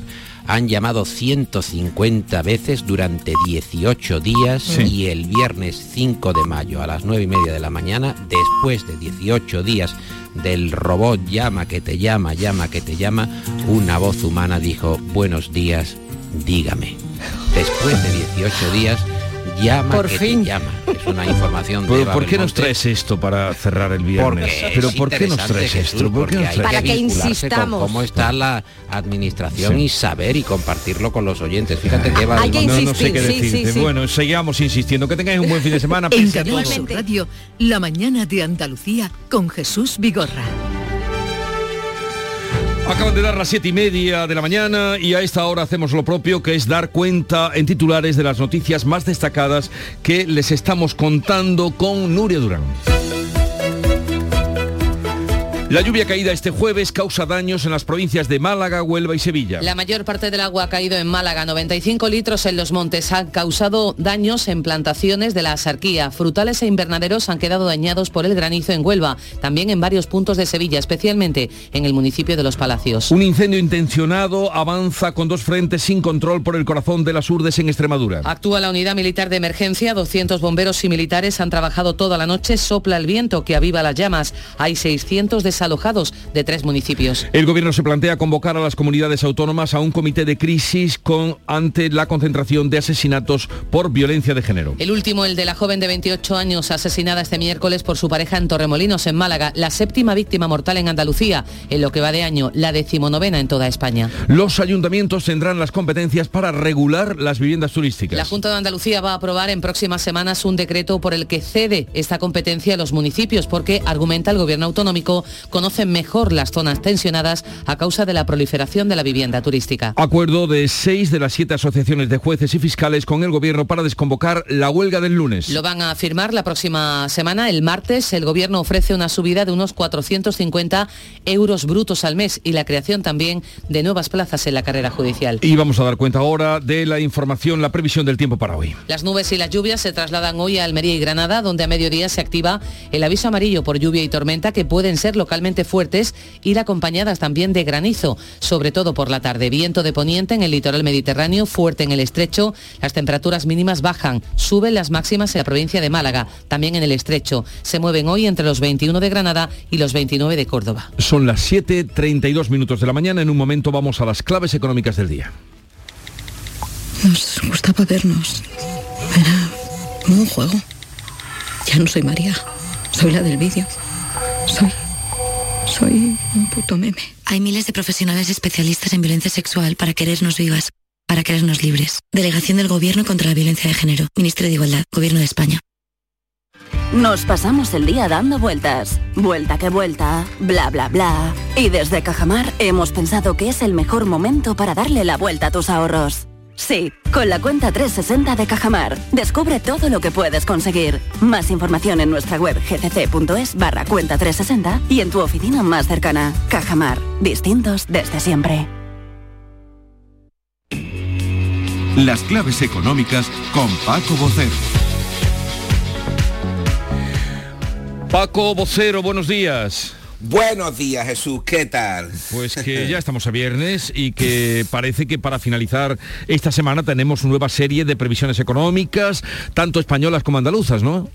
Han llamado 150 veces durante 18 días Sí. y el viernes 5 de mayo a las 9 y media de la mañana, después de 18 días del robot llama que te llama, llama que te llama, una voz humana dijo, buenos días, dígame. Después de 18 días, llama Por que fin. te llama. Es una información de ¿por qué nos traes esto para cerrar el viernes? Porque Pero ¿por qué nos traes Jesús, esto? ¿Por qué porque nos hay traes Para que vincularse insistamos. Con cómo está la administración Sí. y saber y compartirlo con los oyentes. Fíjate que Eva Hay que no, no sé qué decirte. sí, sí. Bueno, sigamos insistiendo. Que tengáis un buen fin de semana. En Canal. Sur Radio, La mañana de Andalucía con Jesús Vigorra. Acaban de dar las siete y media de la mañana y a esta hora hacemos lo propio, que es dar cuenta en titulares de las noticias más destacadas que les estamos contando con Nuria Durán. La lluvia caída este jueves causa daños en las provincias de Málaga, Huelva y Sevilla. La mayor parte del agua ha caído en Málaga, 95 litros en los montes. Han causado daños en plantaciones de la asarquía. Frutales e invernaderos han quedado dañados por el granizo en Huelva, también en varios puntos de Sevilla, especialmente en el municipio de Los Palacios. Un incendio intencionado avanza con dos frentes sin control por el corazón de las Urdes en Extremadura. Actúa la unidad militar de emergencia, 200 bomberos y militares han trabajado toda la noche, sopla el viento que aviva las llamas. Hay 600 desalojados de tres municipios. El gobierno se plantea convocar a las comunidades autónomas a un comité de crisis con, ante la concentración de asesinatos por violencia de género. El último, el de la joven de 28 años asesinada este miércoles por su pareja en Torremolinos, en Málaga, la séptima víctima mortal en Andalucía, en lo que va de año, la decimonovena en toda España. Los ayuntamientos tendrán las competencias para regular las viviendas turísticas. La Junta de Andalucía va a aprobar en próximas semanas un decreto por el que cede esta competencia a los municipios porque, argumenta el gobierno autonómico, conocen mejor las zonas tensionadas a causa de la proliferación de la vivienda turística. Acuerdo de seis de las siete asociaciones de jueces y fiscales con el gobierno para desconvocar la huelga del lunes. Lo van a firmar la próxima semana. El martes el gobierno ofrece una subida de unos 450 euros brutos al mes y la creación también de nuevas plazas en la carrera judicial. Y vamos a dar cuenta ahora de la información, la previsión del tiempo para hoy. Las nubes y las lluvias se trasladan hoy a Almería y Granada, donde a mediodía se activa el aviso amarillo por lluvia y tormenta que pueden ser localmente fuertes, ir acompañadas también de granizo, sobre todo por la tarde. Viento de poniente en el litoral mediterráneo, fuerte en el estrecho. Las temperaturas mínimas bajan, suben las máximas en la provincia de Málaga, también en el estrecho. Se mueven hoy entre los 21 de Granada y los 29 de Córdoba. Son las 7.32 minutos de la mañana. En un momento vamos a las claves económicas del día. Nos gustaba vernos. Era como un juego. Ya no soy María. Soy la del vídeo. Soy. Soy un puto meme. Hay miles de profesionales especialistas en violencia sexual para querernos vivas, para querernos libres. Delegación del Gobierno contra la Violencia de Género. Ministerio de Igualdad. Gobierno de España. Nos pasamos el día dando vueltas. Vuelta que vuelta, bla bla bla. Y desde Cajamar hemos pensado que es el mejor momento para darle la vuelta a tus ahorros. Sí, con la cuenta 360 de Cajamar. Descubre todo lo que puedes conseguir. Más información en nuestra web gcc.es barra cuenta 360 y en tu oficina más cercana. Cajamar. Distintos desde siempre. Las claves económicas con Paco Bocero. Paco Vocero, buenos días. Buenos días Jesús, ¿qué tal? Pues que ya estamos a viernes y que parece que para finalizar esta semana tenemos una nueva serie de previsiones económicas, tanto españolas como andaluzas, ¿no?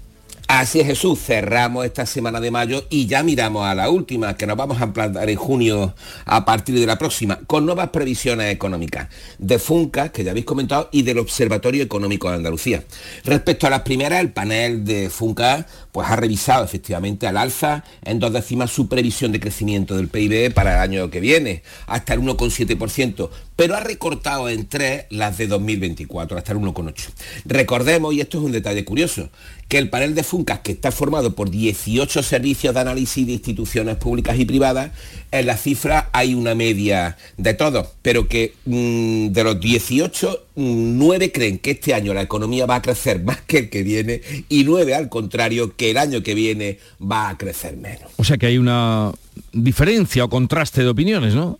Así es Jesús, cerramos esta semana de mayo y ya miramos a la última, que nos vamos a implantar en junio a partir de la próxima, con nuevas previsiones económicas de FUNCA, que ya habéis comentado, y del Observatorio Económico de Andalucía. Respecto a las primeras, el panel de FUNCA pues, ha revisado efectivamente al alza en dos décimas su previsión de crecimiento del PIB para el año que viene, hasta el 1,7%, pero ha recortado en tres las de 2024, hasta el 1,8%. Recordemos, y esto es un detalle curioso, que el panel de FUNCAS, que está formado por 18 servicios de análisis de instituciones públicas y privadas, en la cifra hay una media de todos, pero que mm, de los 18, 9 mm, creen que este año la economía va a crecer más que el que viene y 9 al contrario, que el año que viene va a crecer menos. O sea que hay una diferencia o contraste de opiniones, ¿no?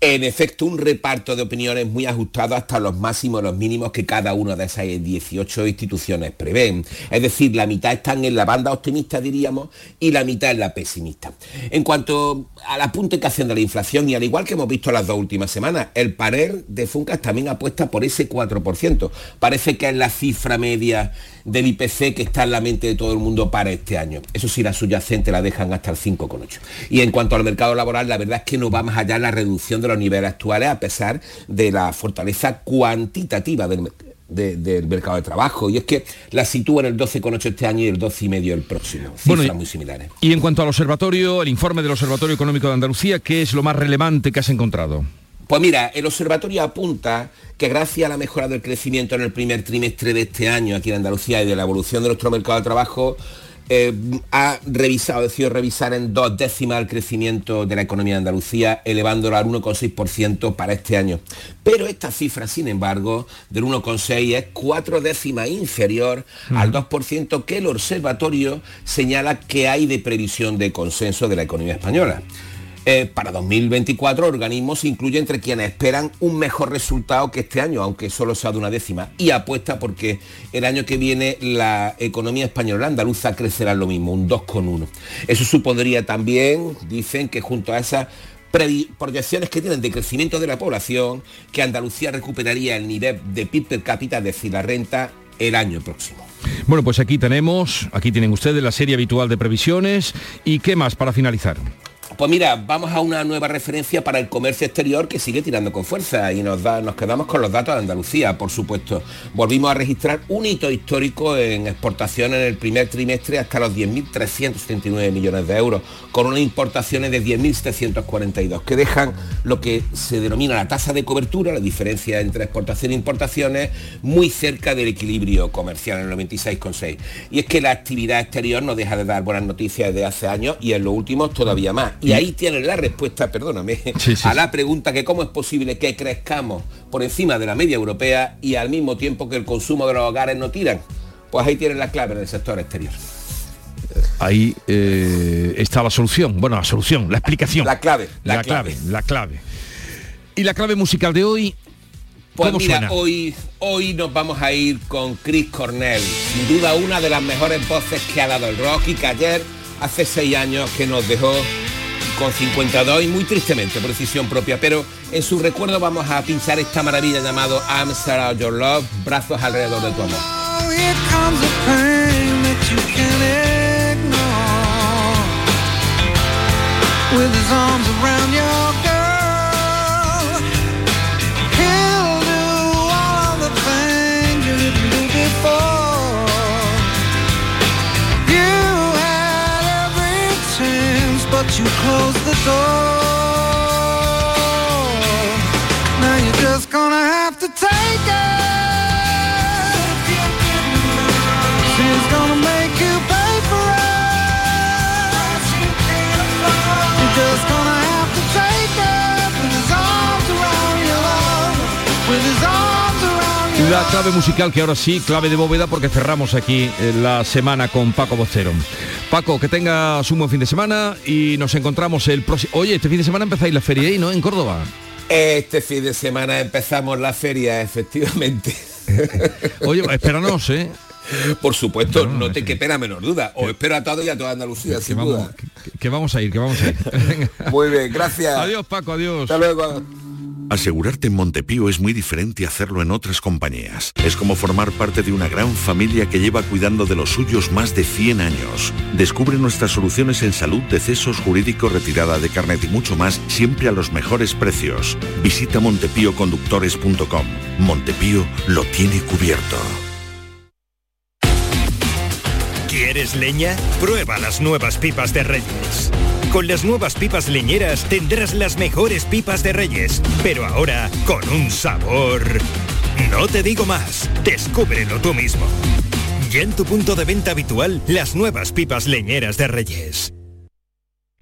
En efecto, un reparto de opiniones muy ajustado hasta los máximos y los mínimos que cada una de esas 18 instituciones prevén. Es decir, la mitad están en la banda optimista, diríamos, y la mitad en la pesimista. En cuanto a la puntuación de la inflación, y al igual que hemos visto las dos últimas semanas, el panel de Funcas también apuesta por ese 4%. Parece que es la cifra media del IPC que está en la mente de todo el mundo para este año. Eso sí, la subyacente la dejan hasta el 5,8. Y en cuanto al mercado laboral, la verdad es que no va más allá la reducción de los niveles actuales a pesar de la fortaleza cuantitativa del, mercado de trabajo y es que la sitúa en el 12,8 este año y el 12,5 el próximo. Cifras muy similares. Y en cuanto al observatorio, el informe del Observatorio Económico de Andalucía, ¿qué es lo más relevante que has encontrado? Pues mira, el observatorio apunta que gracias a la mejora del crecimiento en el primer trimestre de este año aquí en Andalucía y de la evolución de nuestro mercado de trabajo, eh, ha revisado, ha decidido revisar en dos décimas el crecimiento de la economía de Andalucía, elevándolo al 1,6% para este año. Pero esta cifra, sin embargo, del 1,6 es cuatro décimas inferior al 2% que el observatorio señala que hay de previsión de consenso de la economía española. Eh, para 2024, organismos incluye entre quienes esperan un mejor resultado que este año, aunque solo sea de una décima, y apuesta porque el año que viene la economía española andaluza crecerá lo mismo, un 2,1. Eso supondría también, dicen, que junto a esas proyecciones que tienen de crecimiento de la población, que Andalucía recuperaría el nivel de PIB per cápita, es decir, la renta, el año próximo. Bueno, pues aquí tenemos, aquí tienen ustedes la serie habitual de previsiones y qué más para finalizar. Pues mira, vamos a una nueva referencia para el comercio exterior que sigue tirando con fuerza y nos, da, nos quedamos con los datos de Andalucía, por supuesto. Volvimos a registrar un hito histórico en exportación en el primer trimestre hasta los 10.379 millones de euros, con unas importaciones de 10.742, que dejan lo que se denomina la tasa de cobertura, la diferencia entre exportación e importaciones, muy cerca del equilibrio comercial, en el 96,6. Y es que la actividad exterior no deja de dar buenas noticias desde hace años y en los últimos todavía más y ahí tienen la respuesta, perdóname, a la pregunta que cómo es posible que crezcamos por encima de la media europea y al mismo tiempo que el consumo de los hogares no tiran. Pues ahí tienen la clave del sector exterior. Ahí eh, está la solución, bueno, la solución, la explicación. La clave, la, clave. La clave. ¿Y la clave musical de hoy? Pues mira, hoy, hoy nos vamos a ir con Chris Cornell, sin duda una de las mejores voces que ha dado el rock y que ayer, hace seis años, que nos dejó con 52 y muy tristemente por decisión propia, pero en su recuerdo vamos a pinchar esta maravilla llamado I'm Sarah Your Love, brazos alrededor de tu amor. Close the door. La clave musical que ahora sí, clave de bóveda porque cerramos aquí eh, la semana con Paco Bocero. Paco, que tengas un buen fin de semana y nos encontramos el próximo... Oye, este fin de semana empezáis la feria ahí, ¿no? En Córdoba. Este fin de semana empezamos la feria, efectivamente. Oye, espéranos, ¿eh? Por supuesto, no, te que pena menor duda. O espero a todo y a toda Andalucía, sin vamos, duda. Que, vamos a ir, que vamos a ir. Muy bien, gracias. Adiós, Paco, adiós. Hasta luego. Asegurarte en Montepío es muy diferente a hacerlo en otras compañías. Es como formar parte de una gran familia que lleva cuidando de los suyos más de 100 años. Descubre nuestras soluciones en salud, decesos, jurídico, retirada de carnet y mucho más, siempre a los mejores precios. Visita montepíoconductores.com. Montepío lo tiene cubierto. ¿Quieres leña? Prueba las nuevas pipas de Reyes. Con las nuevas pipas leñeras tendrás las mejores pipas de Reyes, pero ahora con un sabor... No te digo más, descúbrelo tú mismo. Ya en tu punto de venta habitual, las nuevas pipas leñeras de Reyes.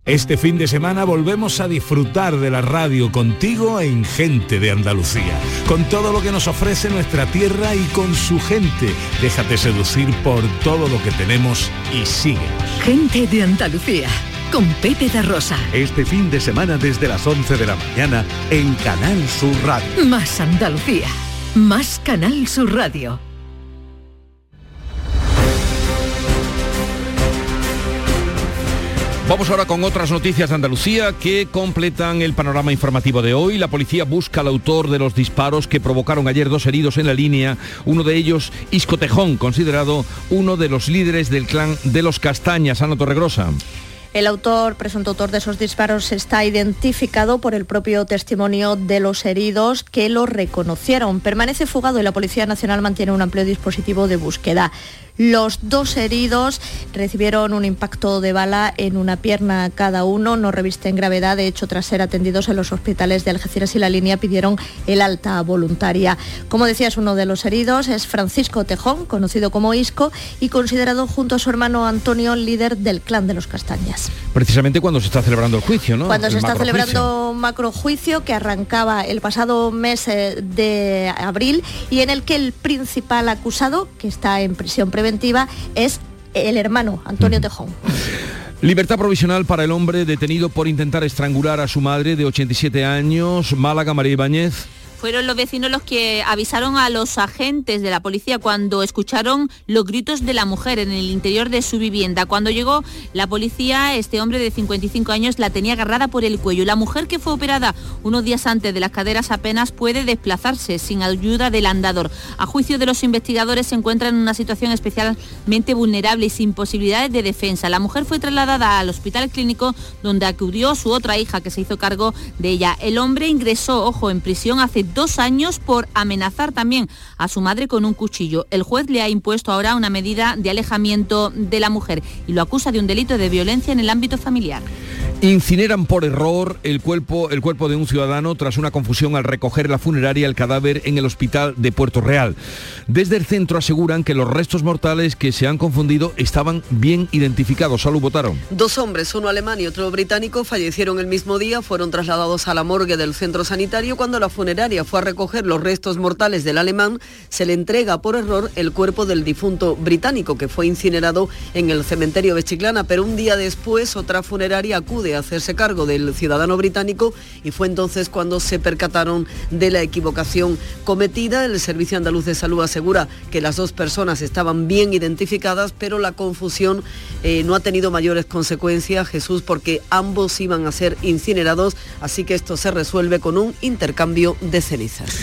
Este fin de semana volvemos a disfrutar de la radio contigo en Gente de Andalucía, con todo lo que nos ofrece nuestra tierra y con su gente. Déjate seducir por todo lo que tenemos y síguenos. Gente de Andalucía, con Pepe de Rosa. Este fin de semana desde las 11 de la mañana en Canal Sur Radio. Más Andalucía, más Canal Sur Radio. Vamos ahora con otras noticias de Andalucía que completan el panorama informativo de hoy. La policía busca al autor de los disparos que provocaron ayer dos heridos en la línea, uno de ellos Isco Tejón, considerado uno de los líderes del clan de los Castañas, Ana Torregrosa. El autor, presunto autor de esos disparos, está identificado por el propio testimonio de los heridos que lo reconocieron. Permanece fugado y la Policía Nacional mantiene un amplio dispositivo de búsqueda. Los dos heridos recibieron un impacto de bala en una pierna cada uno, no revisten gravedad, de hecho tras ser atendidos en los hospitales de Algeciras y la línea pidieron el alta voluntaria. Como decías, uno de los heridos es Francisco Tejón, conocido como Isco y considerado junto a su hermano Antonio líder del clan de los Castañas. Precisamente cuando se está celebrando el juicio, ¿no? Cuando El se está celebrando un macrojuicio que arrancaba el pasado mes eh, de abril y en el que el principal acusado, que está en prisión preventiva, es el hermano Antonio Tejón. Libertad provisional para el hombre detenido por intentar estrangular a su madre de 87 años, Málaga, María Ibáñez. Fueron los vecinos los que avisaron a los agentes de la policía cuando escucharon los gritos de la mujer en el interior de su vivienda. Cuando llegó la policía, este hombre de 55 años la tenía agarrada por el cuello. La mujer que fue operada unos días antes de las caderas apenas puede desplazarse sin ayuda del andador. A juicio de los investigadores se encuentra en una situación especialmente vulnerable y sin posibilidades de defensa. La mujer fue trasladada al hospital clínico donde acudió su otra hija que se hizo cargo de ella. El hombre ingresó, ojo, en prisión hace dos años por amenazar también a su madre con un cuchillo. El juez le ha impuesto ahora una medida de alejamiento de la mujer y lo acusa de un delito de violencia en el ámbito familiar. Incineran por error el cuerpo, el cuerpo de un ciudadano tras una confusión al recoger la funeraria el cadáver en el hospital de Puerto Real. Desde el centro aseguran que los restos mortales que se han confundido estaban bien identificados. Salud votaron. Dos hombres, uno alemán y otro británico, fallecieron el mismo día, fueron trasladados a la morgue del centro sanitario. Cuando la funeraria fue a recoger los restos mortales del alemán, se le entrega por error el cuerpo del difunto británico, que fue incinerado en el cementerio de Chiclana. Pero un día después, otra funeraria acude a hacerse cargo del ciudadano británico y fue entonces cuando se percataron de la equivocación cometida. El Servicio Andaluz de Salud asegura que las dos personas estaban bien identificadas, pero la confusión eh, no ha tenido mayores consecuencias, Jesús, porque ambos iban a ser incinerados, así que esto se resuelve con un intercambio de cenizas.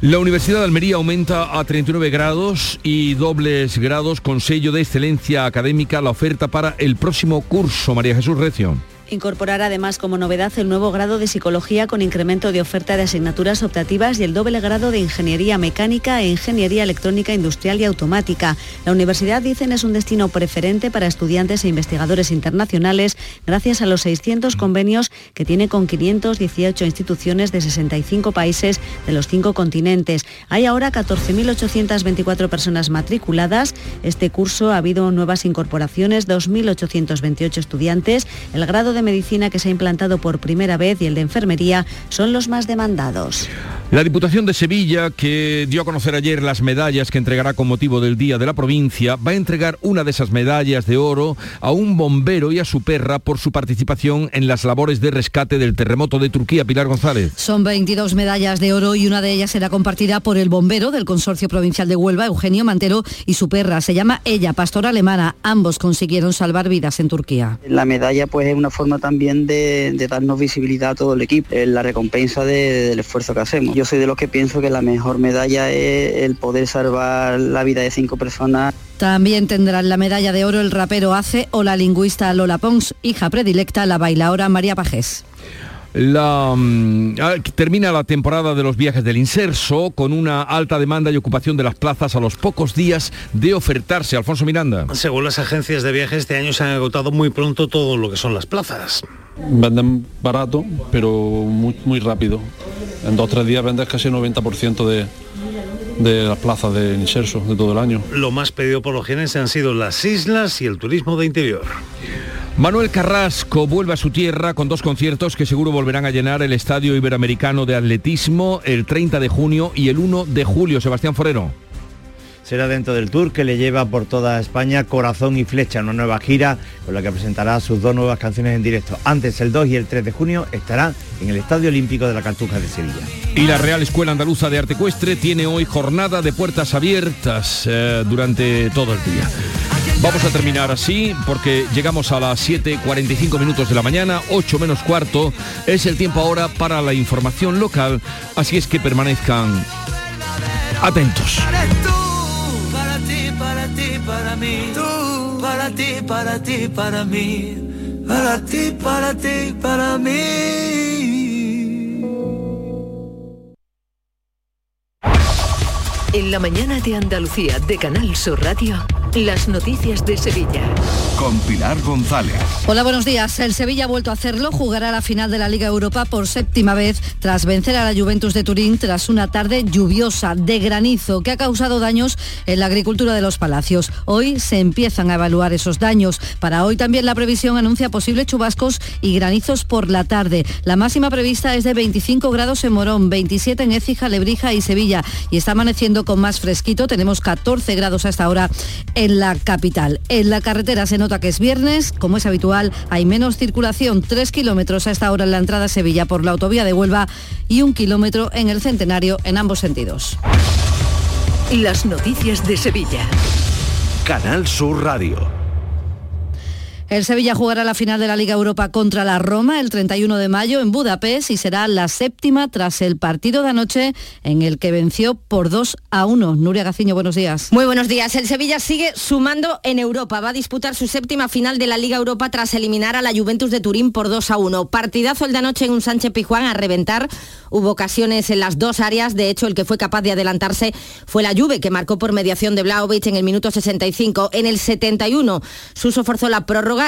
La Universidad de Almería aumenta a 39 grados y dobles grados con sello de excelencia académica la oferta para el próximo curso. María Jesús Recio. Incorporar además como novedad el nuevo grado de psicología con incremento de oferta de asignaturas optativas y el doble grado de ingeniería mecánica e ingeniería electrónica industrial y automática. La universidad, dicen, es un destino preferente para estudiantes e investigadores internacionales gracias a los 600 convenios que tiene con 518 instituciones de 65 países de los cinco continentes. Hay ahora 14.824 personas matriculadas. Este curso ha habido nuevas incorporaciones, 2.828 estudiantes. El grado de medicina que se ha implantado por primera vez y el de enfermería son los más demandados. La Diputación de Sevilla, que dio a conocer ayer las medallas que entregará con motivo del Día de la Provincia, va a entregar una de esas medallas de oro a un bombero y a su perra por su participación en las labores de rescate del terremoto de Turquía. Pilar González. Son 22 medallas de oro y una de ellas será compartida por el bombero del Consorcio Provincial de Huelva, Eugenio Mantero, y su perra. Se llama Ella, pastora alemana. Ambos consiguieron salvar vidas en Turquía. La medalla pues es una forma también de, darnos visibilidad a todo el equipo, es la recompensa del esfuerzo que hacemos. Yo soy de los que pienso que la mejor medalla es el poder salvar la vida de cinco personas. También tendrán la medalla de oro el rapero Ace o la lingüista Lola Pons, hija predilecta la bailaora María Pajés. La, mm, ah, termina la temporada de los viajes del inserso con una alta demanda y ocupación de las plazas a los pocos días de ofertarse. Alfonso Miranda. Según las agencias de viajes, este año se han agotado muy pronto todo lo que son las plazas. Venden barato, pero muy, muy rápido. En dos o tres días vendes casi el 90% de, de las plazas de inserso de todo el año. Lo más pedido por los genes han sido las islas y el turismo de interior. Manuel Carrasco vuelve a su tierra con dos conciertos que seguro volverán a llenar el Estadio Iberoamericano de Atletismo el 30 de junio y el 1 de julio. Sebastián Forero será dentro del tour que le lleva por toda España Corazón y Flecha, una nueva gira con la que presentará sus dos nuevas canciones en directo. Antes, el 2 y el 3 de junio, estará en el Estadio Olímpico de la Cartuja de Sevilla. Y la Real Escuela Andaluza de Arte Ecuestre tiene hoy jornada de puertas abiertas eh, durante todo el día. Vamos a terminar así porque llegamos a las 7.45 minutos de la mañana, 8 menos cuarto. Es el tiempo ahora para la información local, así es que permanezcan atentos. Para ti, para ti, para mí. para ti, para ti, para mí. Para ti, para ti, para mí. En la mañana de Andalucía de Canal Sur Radio. Las noticias de Sevilla. Con Pilar González. Hola, buenos días. El Sevilla ha vuelto a hacerlo. Jugará la final de la Liga Europa por séptima vez tras vencer a la Juventus de Turín tras una tarde lluviosa de granizo que ha causado daños en la agricultura de los palacios. Hoy se empiezan a evaluar esos daños. Para hoy también la previsión anuncia posibles chubascos y granizos por la tarde. La máxima prevista es de 25 grados en Morón, 27 en Écija, Lebrija y Sevilla. Y está amaneciendo con más fresquito. Tenemos 14 grados a esta hora en la capital. En la carretera se nota que es viernes, como es habitual, hay menos circulación, tres kilómetros a esta hora en la entrada a Sevilla por la autovía de Huelva y un kilómetro en el centenario en ambos sentidos. Las noticias de Sevilla. Canal Sur Radio. El Sevilla jugará la final de la Liga Europa contra la Roma el 31 de mayo en Budapest y será la séptima tras el partido de anoche en el que venció por 2 a 1. Nuria Gaciño, buenos días. Muy buenos días. El Sevilla sigue sumando en Europa. Va a disputar su séptima final de la Liga Europa tras eliminar a la Juventus de Turín por 2 a 1. Partidazo el de anoche en un Sánchez Pijuán a reventar. Hubo ocasiones en las dos áreas. De hecho, el que fue capaz de adelantarse fue la Juve, que marcó por mediación de Blaovic en el minuto 65. En el 71, Suso forzó la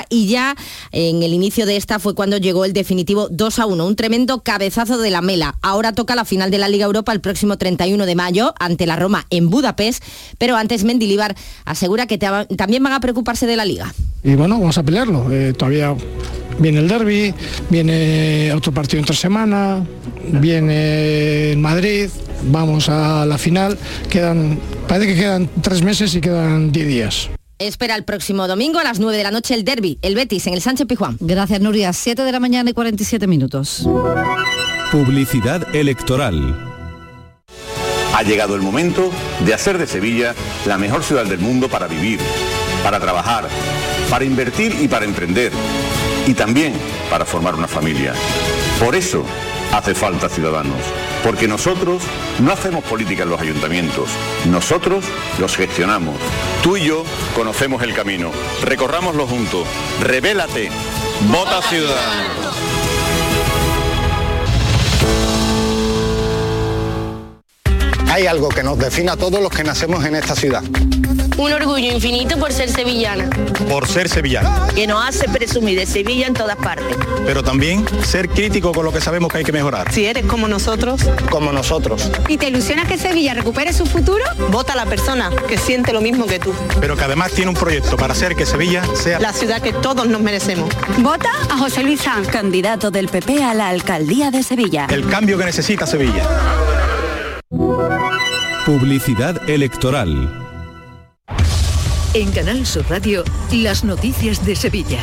y ya en el inicio de esta fue cuando llegó el definitivo 2 a 1, un tremendo cabezazo de la Mela. Ahora toca la final de la Liga Europa el próximo 31 de mayo ante la Roma en Budapest, pero antes Mendilibar asegura que también van a preocuparse de la Liga. Y bueno, vamos a pelearlo. Eh, todavía viene el derby, viene otro partido entre semana, viene Madrid, vamos a la final, quedan, parece que quedan tres meses y quedan diez días. Espera el próximo domingo a las 9 de la noche el derby, el Betis, en el Sánchez Pijuán. Gracias, Nuria. 7 de la mañana y 47 minutos. Publicidad electoral. Ha llegado el momento de hacer de Sevilla la mejor ciudad del mundo para vivir, para trabajar, para invertir y para emprender. Y también para formar una familia. Por eso hace falta ciudadanos porque nosotros no hacemos política en los ayuntamientos, nosotros los gestionamos. Tú y yo conocemos el camino, recorrámoslo juntos. Revélate, vota Ciudadanos. Hay algo que nos define a todos los que nacemos en esta ciudad un orgullo infinito por ser sevillana. Por ser sevillana. Que nos hace presumir de Sevilla en todas partes. Pero también ser crítico con lo que sabemos que hay que mejorar. Si eres como nosotros. Como nosotros. ¿Y te ilusiona que Sevilla recupere su futuro? Vota a la persona que siente lo mismo que tú. Pero que además tiene un proyecto para hacer que Sevilla sea la ciudad que todos nos merecemos. Vota a José Luis Sanz, candidato del PP a la alcaldía de Sevilla. El cambio que necesita Sevilla. Publicidad electoral. En Canal Sur Radio, las noticias de Sevilla.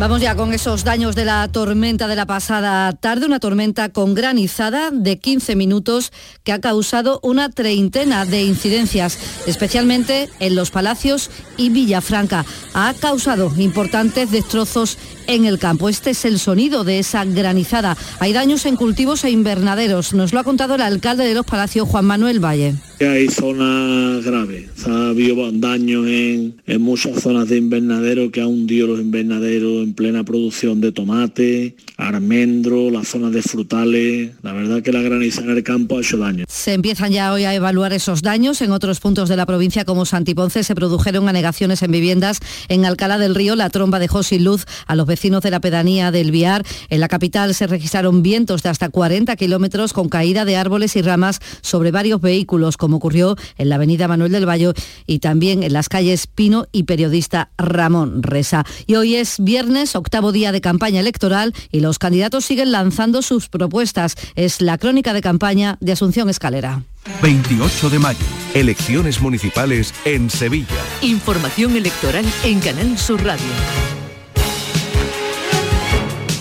Vamos ya con esos daños de la tormenta de la pasada tarde, una tormenta con granizada de 15 minutos que ha causado una treintena de incidencias, especialmente en los Palacios y Villafranca. Ha causado importantes destrozos en el campo. Este es el sonido de esa granizada. Hay daños en cultivos e invernaderos. Nos lo ha contado el alcalde de Los Palacios, Juan Manuel Valle. Hay zonas graves, ha habido daños en, en, muchas zonas de invernadero que ha hundido los invernaderos en plena producción de tomate, almendro, las zonas de frutales. La verdad que la graniza en el campo ha hecho daño. Se empiezan ya hoy a evaluar esos daños. En otros puntos de la provincia como Santiponce se produjeron anegaciones en viviendas. En Alcalá del Río la tromba dejó sin luz a los vecinos de la pedanía del Viar. En la capital se registraron vientos de hasta 40 kilómetros con caída de árboles y ramas sobre varios vehículos como ocurrió en la avenida Manuel del Valle y también en las calles Pino y periodista Ramón Resa. Y hoy es viernes, octavo día de campaña electoral y los candidatos siguen lanzando sus propuestas. Es la crónica de campaña de Asunción Escalera. 28 de mayo, elecciones municipales en Sevilla. Información electoral en Canal Sur Radio.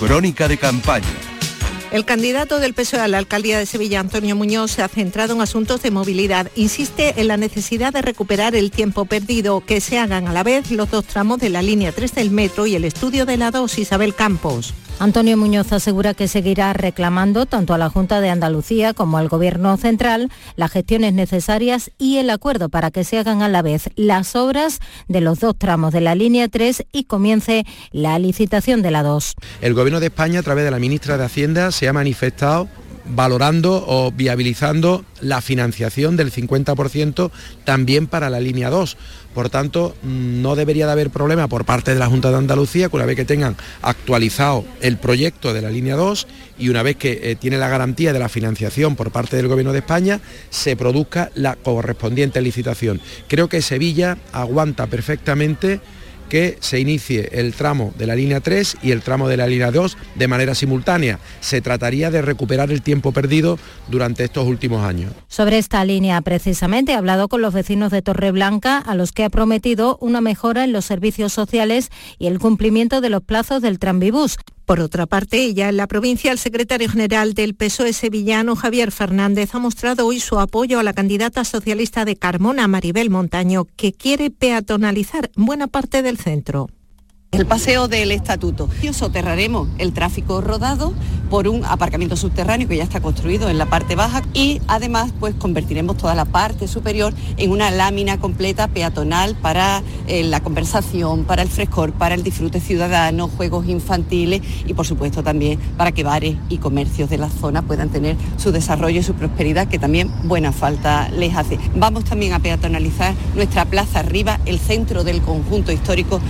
Crónica de campaña el candidato del PSOE a la alcaldía de Sevilla, Antonio Muñoz, se ha centrado en asuntos de movilidad. Insiste en la necesidad de recuperar el tiempo perdido, que se hagan a la vez los dos tramos de la línea 3 del metro y el estudio de la 2 Isabel Campos. Antonio Muñoz asegura que seguirá reclamando tanto a la Junta de Andalucía como al Gobierno central las gestiones necesarias y el acuerdo para que se hagan a la vez las obras de los dos tramos de la línea 3 y comience la licitación de la 2. El Gobierno de España, a través de la ministra de Hacienda, se ha manifestado valorando o viabilizando la financiación del 50% también para la línea 2. Por tanto, no debería de haber problema por parte de la Junta de Andalucía que una vez que tengan actualizado el proyecto de la línea 2 y una vez que eh, tiene la garantía de la financiación por parte del Gobierno de España, se produzca la correspondiente licitación. Creo que Sevilla aguanta perfectamente que se inicie el tramo de la línea 3 y el tramo de la línea 2 de manera simultánea. Se trataría de recuperar el tiempo perdido durante estos últimos años. Sobre esta línea, precisamente, he hablado con los vecinos de Torreblanca, a los que ha prometido una mejora en los servicios sociales y el cumplimiento de los plazos del Tranvibús. Por otra parte, ya en la provincia, el secretario general del PSOE sevillano, Javier Fernández, ha mostrado hoy su apoyo a la candidata socialista de Carmona, Maribel Montaño, que quiere peatonalizar buena parte del centro el paseo del estatuto. Soterraremos el tráfico rodado por un aparcamiento subterráneo que ya está construido en la parte baja y además pues convertiremos toda la parte superior en una lámina completa peatonal para eh, la conversación, para el frescor, para el disfrute ciudadano, juegos infantiles y por supuesto también para que bares y comercios de la zona puedan tener su desarrollo y su prosperidad que también buena falta les hace. Vamos también a peatonalizar nuestra plaza arriba, el centro del conjunto histórico.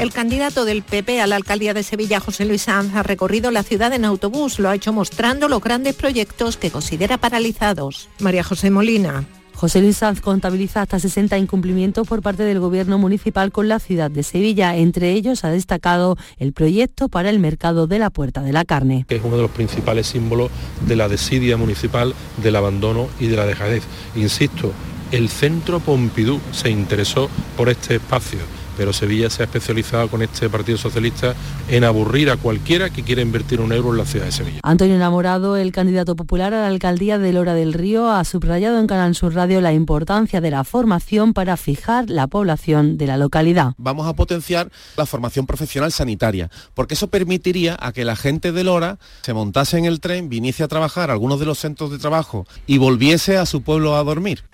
El candidato del PP a la alcaldía de Sevilla, José Luis Sanz, ha recorrido la ciudad en autobús. Lo ha hecho mostrando los grandes proyectos que considera paralizados. María José Molina. José Luis Sanz contabiliza hasta 60 incumplimientos por parte del Gobierno municipal con la ciudad de Sevilla. Entre ellos ha destacado el proyecto para el mercado de la Puerta de la Carne. Que es uno de los principales símbolos de la desidia municipal, del abandono y de la dejadez. Insisto, el Centro Pompidou se interesó por este espacio pero Sevilla se ha especializado con este Partido Socialista en aburrir a cualquiera que quiera invertir un euro en la ciudad de Sevilla. Antonio Enamorado, el candidato popular a la alcaldía de Lora del Río, ha subrayado en Canal Sur Radio la importancia de la formación para fijar la población de la localidad. Vamos a potenciar la formación profesional sanitaria, porque eso permitiría a que la gente de Lora se montase en el tren, viniese a trabajar a algunos de los centros de trabajo y volviese a su pueblo a dormir.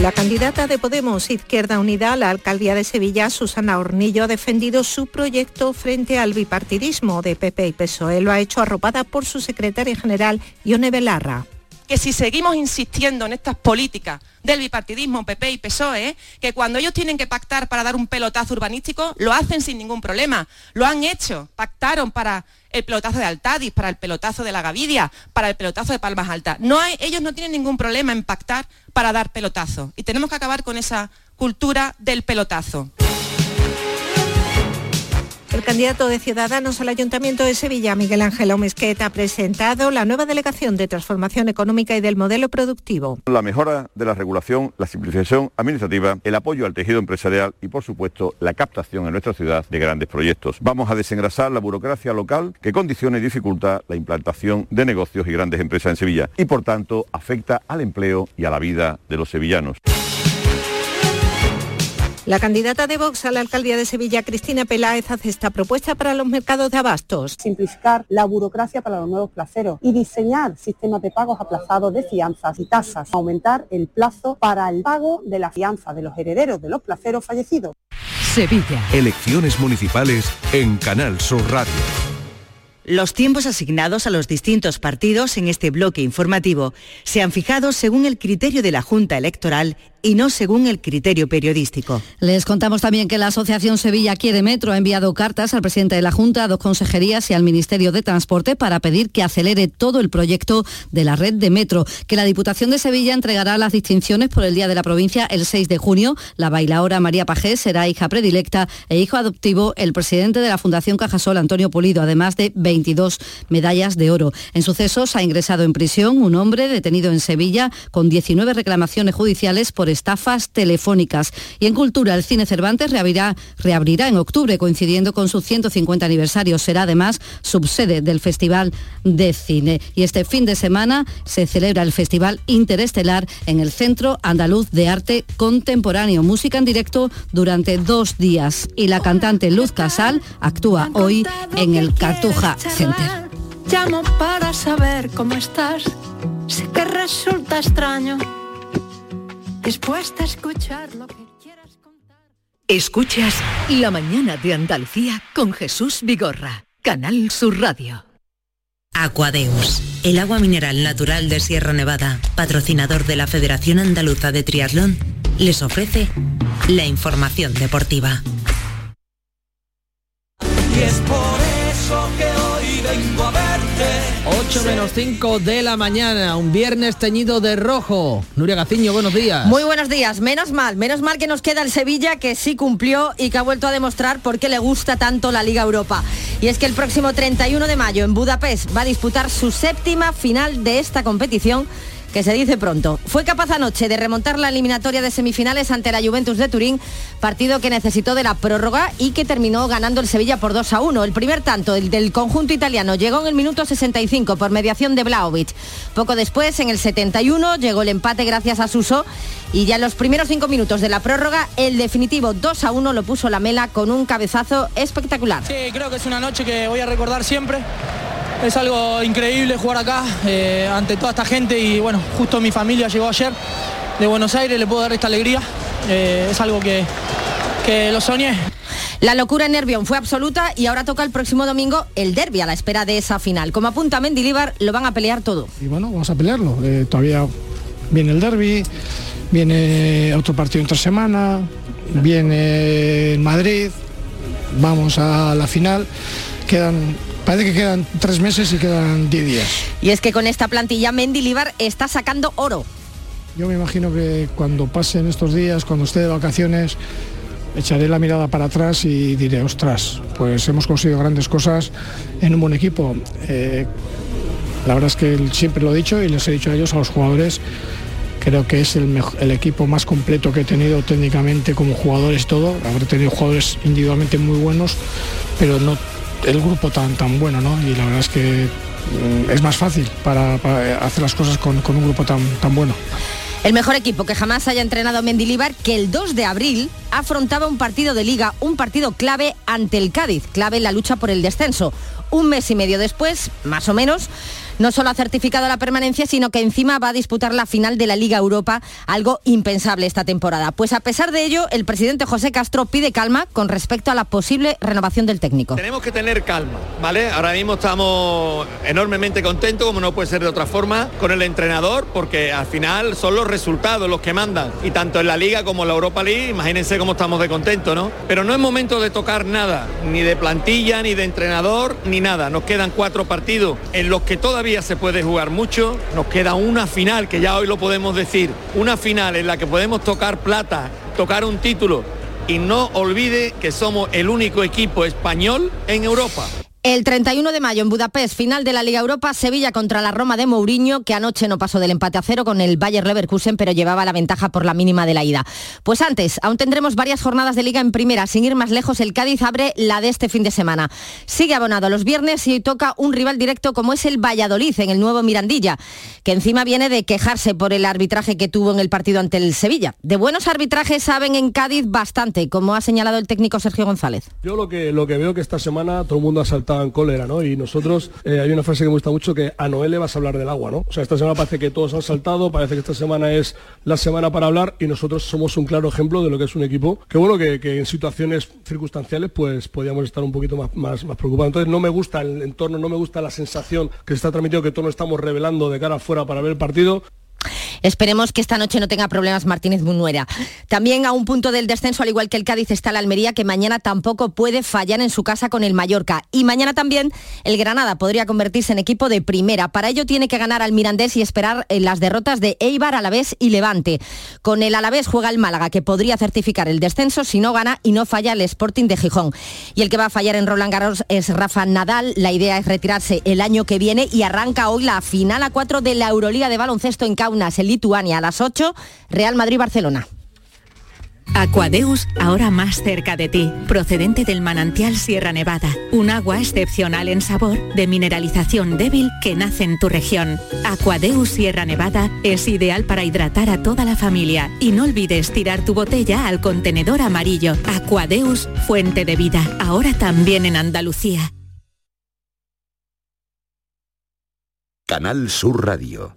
La candidata de Podemos Izquierda Unida a la alcaldía de Sevilla, Susana Hornillo, ha defendido su proyecto frente al bipartidismo de PP y PSOE. Lo ha hecho arropada por su secretaria general, Ione Belarra que si seguimos insistiendo en estas políticas del bipartidismo PP y PSOE, que cuando ellos tienen que pactar para dar un pelotazo urbanístico, lo hacen sin ningún problema. Lo han hecho, pactaron para el pelotazo de Altadis, para el pelotazo de la Gavidia, para el pelotazo de Palmas Altas. Ellos no tienen ningún problema en pactar para dar pelotazo. Y tenemos que acabar con esa cultura del pelotazo. El candidato de Ciudadanos al Ayuntamiento de Sevilla, Miguel Ángel Omesquet, ha presentado la nueva delegación de transformación económica y del modelo productivo. La mejora de la regulación, la simplificación administrativa, el apoyo al tejido empresarial y, por supuesto, la captación en nuestra ciudad de grandes proyectos. Vamos a desengrasar la burocracia local que condiciona y dificulta la implantación de negocios y grandes empresas en Sevilla y, por tanto, afecta al empleo y a la vida de los sevillanos. La candidata de Vox a la alcaldía de Sevilla, Cristina Peláez, hace esta propuesta para los mercados de abastos. Simplificar la burocracia para los nuevos placeros y diseñar sistemas de pagos aplazados de fianzas y tasas. Aumentar el plazo para el pago de la fianza de los herederos de los placeros fallecidos. Sevilla. Elecciones municipales en Canal Sur Radio. Los tiempos asignados a los distintos partidos en este bloque informativo se han fijado según el criterio de la Junta Electoral y no según el criterio periodístico. Les contamos también que la Asociación Sevilla Quiere Metro ha enviado cartas al presidente de la Junta, a dos consejerías y al Ministerio de Transporte para pedir que acelere todo el proyecto de la red de metro, que la Diputación de Sevilla entregará las distinciones por el Día de la Provincia el 6 de junio. La bailaora María Pajés será hija predilecta e hijo adoptivo el presidente de la Fundación Cajasol, Antonio Pulido, además de 22 medallas de oro. En sucesos ha ingresado en prisión un hombre detenido en Sevilla con 19 reclamaciones judiciales por estafas telefónicas. Y en Cultura, el Cine Cervantes reabrirá, reabrirá en octubre, coincidiendo con su 150 aniversario. Será además subsede del Festival de Cine. Y este fin de semana se celebra el Festival Interestelar en el Centro Andaluz de Arte Contemporáneo. Música en directo durante dos días. Y la cantante Luz Casal actúa hoy en el Cartuja Center. Llamo para saber cómo estás. Sé que resulta extraño dispuesta a escuchar lo que quieras contar. Escuchas La mañana de Andalucía con Jesús Vigorra, Canal Sur Radio. Aquadeus, el agua mineral natural de Sierra Nevada, patrocinador de la Federación Andaluza de Triatlón, les ofrece la información deportiva. Y es por 8 menos 5 de la mañana, un viernes teñido de rojo. Nuria Gaciño, buenos días. Muy buenos días, menos mal, menos mal que nos queda el Sevilla que sí cumplió y que ha vuelto a demostrar por qué le gusta tanto la Liga Europa. Y es que el próximo 31 de mayo en Budapest va a disputar su séptima final de esta competición que se dice pronto. Fue capaz anoche de remontar la eliminatoria de semifinales ante la Juventus de Turín, partido que necesitó de la prórroga y que terminó ganando el Sevilla por 2 a 1. El primer tanto el del conjunto italiano llegó en el minuto 65 por mediación de Blaovic. Poco después, en el 71, llegó el empate gracias a Suso y ya en los primeros cinco minutos de la prórroga, el definitivo 2 a 1 lo puso la mela con un cabezazo espectacular. Sí, creo que es una noche que voy a recordar siempre. Es algo increíble jugar acá eh, ante toda esta gente y bueno, justo mi familia llegó ayer de Buenos Aires, le puedo dar esta alegría. Eh, es algo que, que lo soñé. La locura en Nervión fue absoluta y ahora toca el próximo domingo el derby a la espera de esa final. Como apunta Mendilibar, lo van a pelear todo. Y bueno, vamos a pelearlo. Eh, todavía viene el derby, viene otro partido entre semana, viene en Madrid, vamos a la final. Quedan Parece que quedan tres meses y quedan diez días. Y es que con esta plantilla Mendilibar está sacando oro. Yo me imagino que cuando pasen estos días, cuando esté de vacaciones, echaré la mirada para atrás y diré, ostras, pues hemos conseguido grandes cosas en un buen equipo. Eh, la verdad es que siempre lo he dicho y les he dicho a ellos, a los jugadores, creo que es el, el equipo más completo que he tenido técnicamente como jugadores todo. Habré tenido jugadores individualmente muy buenos, pero no el grupo tan, tan bueno, ¿no? Y la verdad es que mm, es más fácil para, hacer las cosas con, con, un grupo tan, tan bueno. El mejor equipo que jamás haya entrenado Mendilibar, que el 2 de abril afrontaba un partido de liga, un partido clave ante el Cádiz, clave en la lucha por el descenso. Un mes y medio después, más o menos, no solo ha certificado la permanencia, sino que encima va a disputar la final de la Liga Europa, algo impensable esta temporada. Pues a pesar de ello, el presidente José Castro pide calma con respecto a la posible renovación del técnico. Tenemos que tener calma, ¿vale? Ahora mismo estamos enormemente contentos, como no puede ser de otra forma, con el entrenador, porque al final son los resultados los que mandan. Y tanto en la Liga como en la Europa League, imagínense cómo estamos de contentos, ¿no? Pero no es momento de tocar nada, ni de plantilla, ni de entrenador, ni nada. Nos quedan cuatro partidos en los que todavía se puede jugar mucho. Nos queda una final, que ya hoy lo podemos decir, una final en la que podemos tocar plata, tocar un título y no olvide que somos el único equipo español en Europa. El 31 de mayo en Budapest, final de la Liga Europa, Sevilla contra la Roma de Mourinho, que anoche no pasó del empate a cero con el Bayer Leverkusen, pero llevaba la ventaja por la mínima de la ida. Pues antes, aún tendremos varias jornadas de Liga en primera. Sin ir más lejos, el Cádiz abre la de este fin de semana. Sigue abonado los viernes y toca un rival directo como es el Valladolid en el nuevo Mirandilla, que encima viene de quejarse por el arbitraje que tuvo en el partido ante el Sevilla. De buenos arbitrajes saben en Cádiz bastante, como ha señalado el técnico Sergio González. Yo lo que, lo que veo que esta semana todo el mundo ha saltado en cólera, ¿no? Y nosotros, eh, hay una frase que me gusta mucho que a Noel le vas a hablar del agua, ¿no? O sea, esta semana parece que todos han saltado, parece que esta semana es la semana para hablar y nosotros somos un claro ejemplo de lo que es un equipo que, bueno, que, que en situaciones circunstanciales, pues podíamos estar un poquito más, más, más preocupados. Entonces no me gusta el entorno, no me gusta la sensación que se está transmitiendo que todos nos estamos revelando de cara afuera para ver el partido. Esperemos que esta noche no tenga problemas Martínez Munuera. También a un punto del descenso, al igual que el Cádiz, está la Almería, que mañana tampoco puede fallar en su casa con el Mallorca. Y mañana también el Granada podría convertirse en equipo de primera. Para ello tiene que ganar al Mirandés y esperar en las derrotas de Eibar, Alavés y Levante. Con el Alavés juega el Málaga, que podría certificar el descenso si no gana y no falla el Sporting de Gijón. Y el que va a fallar en Roland Garros es Rafa Nadal. La idea es retirarse el año que viene y arranca hoy la final a cuatro de la Euroliga de baloncesto en Kaunas, Lituania, a las 8, Real Madrid-Barcelona. Aquadeus, ahora más cerca de ti, procedente del manantial Sierra Nevada, un agua excepcional en sabor, de mineralización débil que nace en tu región. Aquadeus Sierra Nevada es ideal para hidratar a toda la familia y no olvides tirar tu botella al contenedor amarillo. Aquadeus, fuente de vida, ahora también en Andalucía. Canal Sur Radio,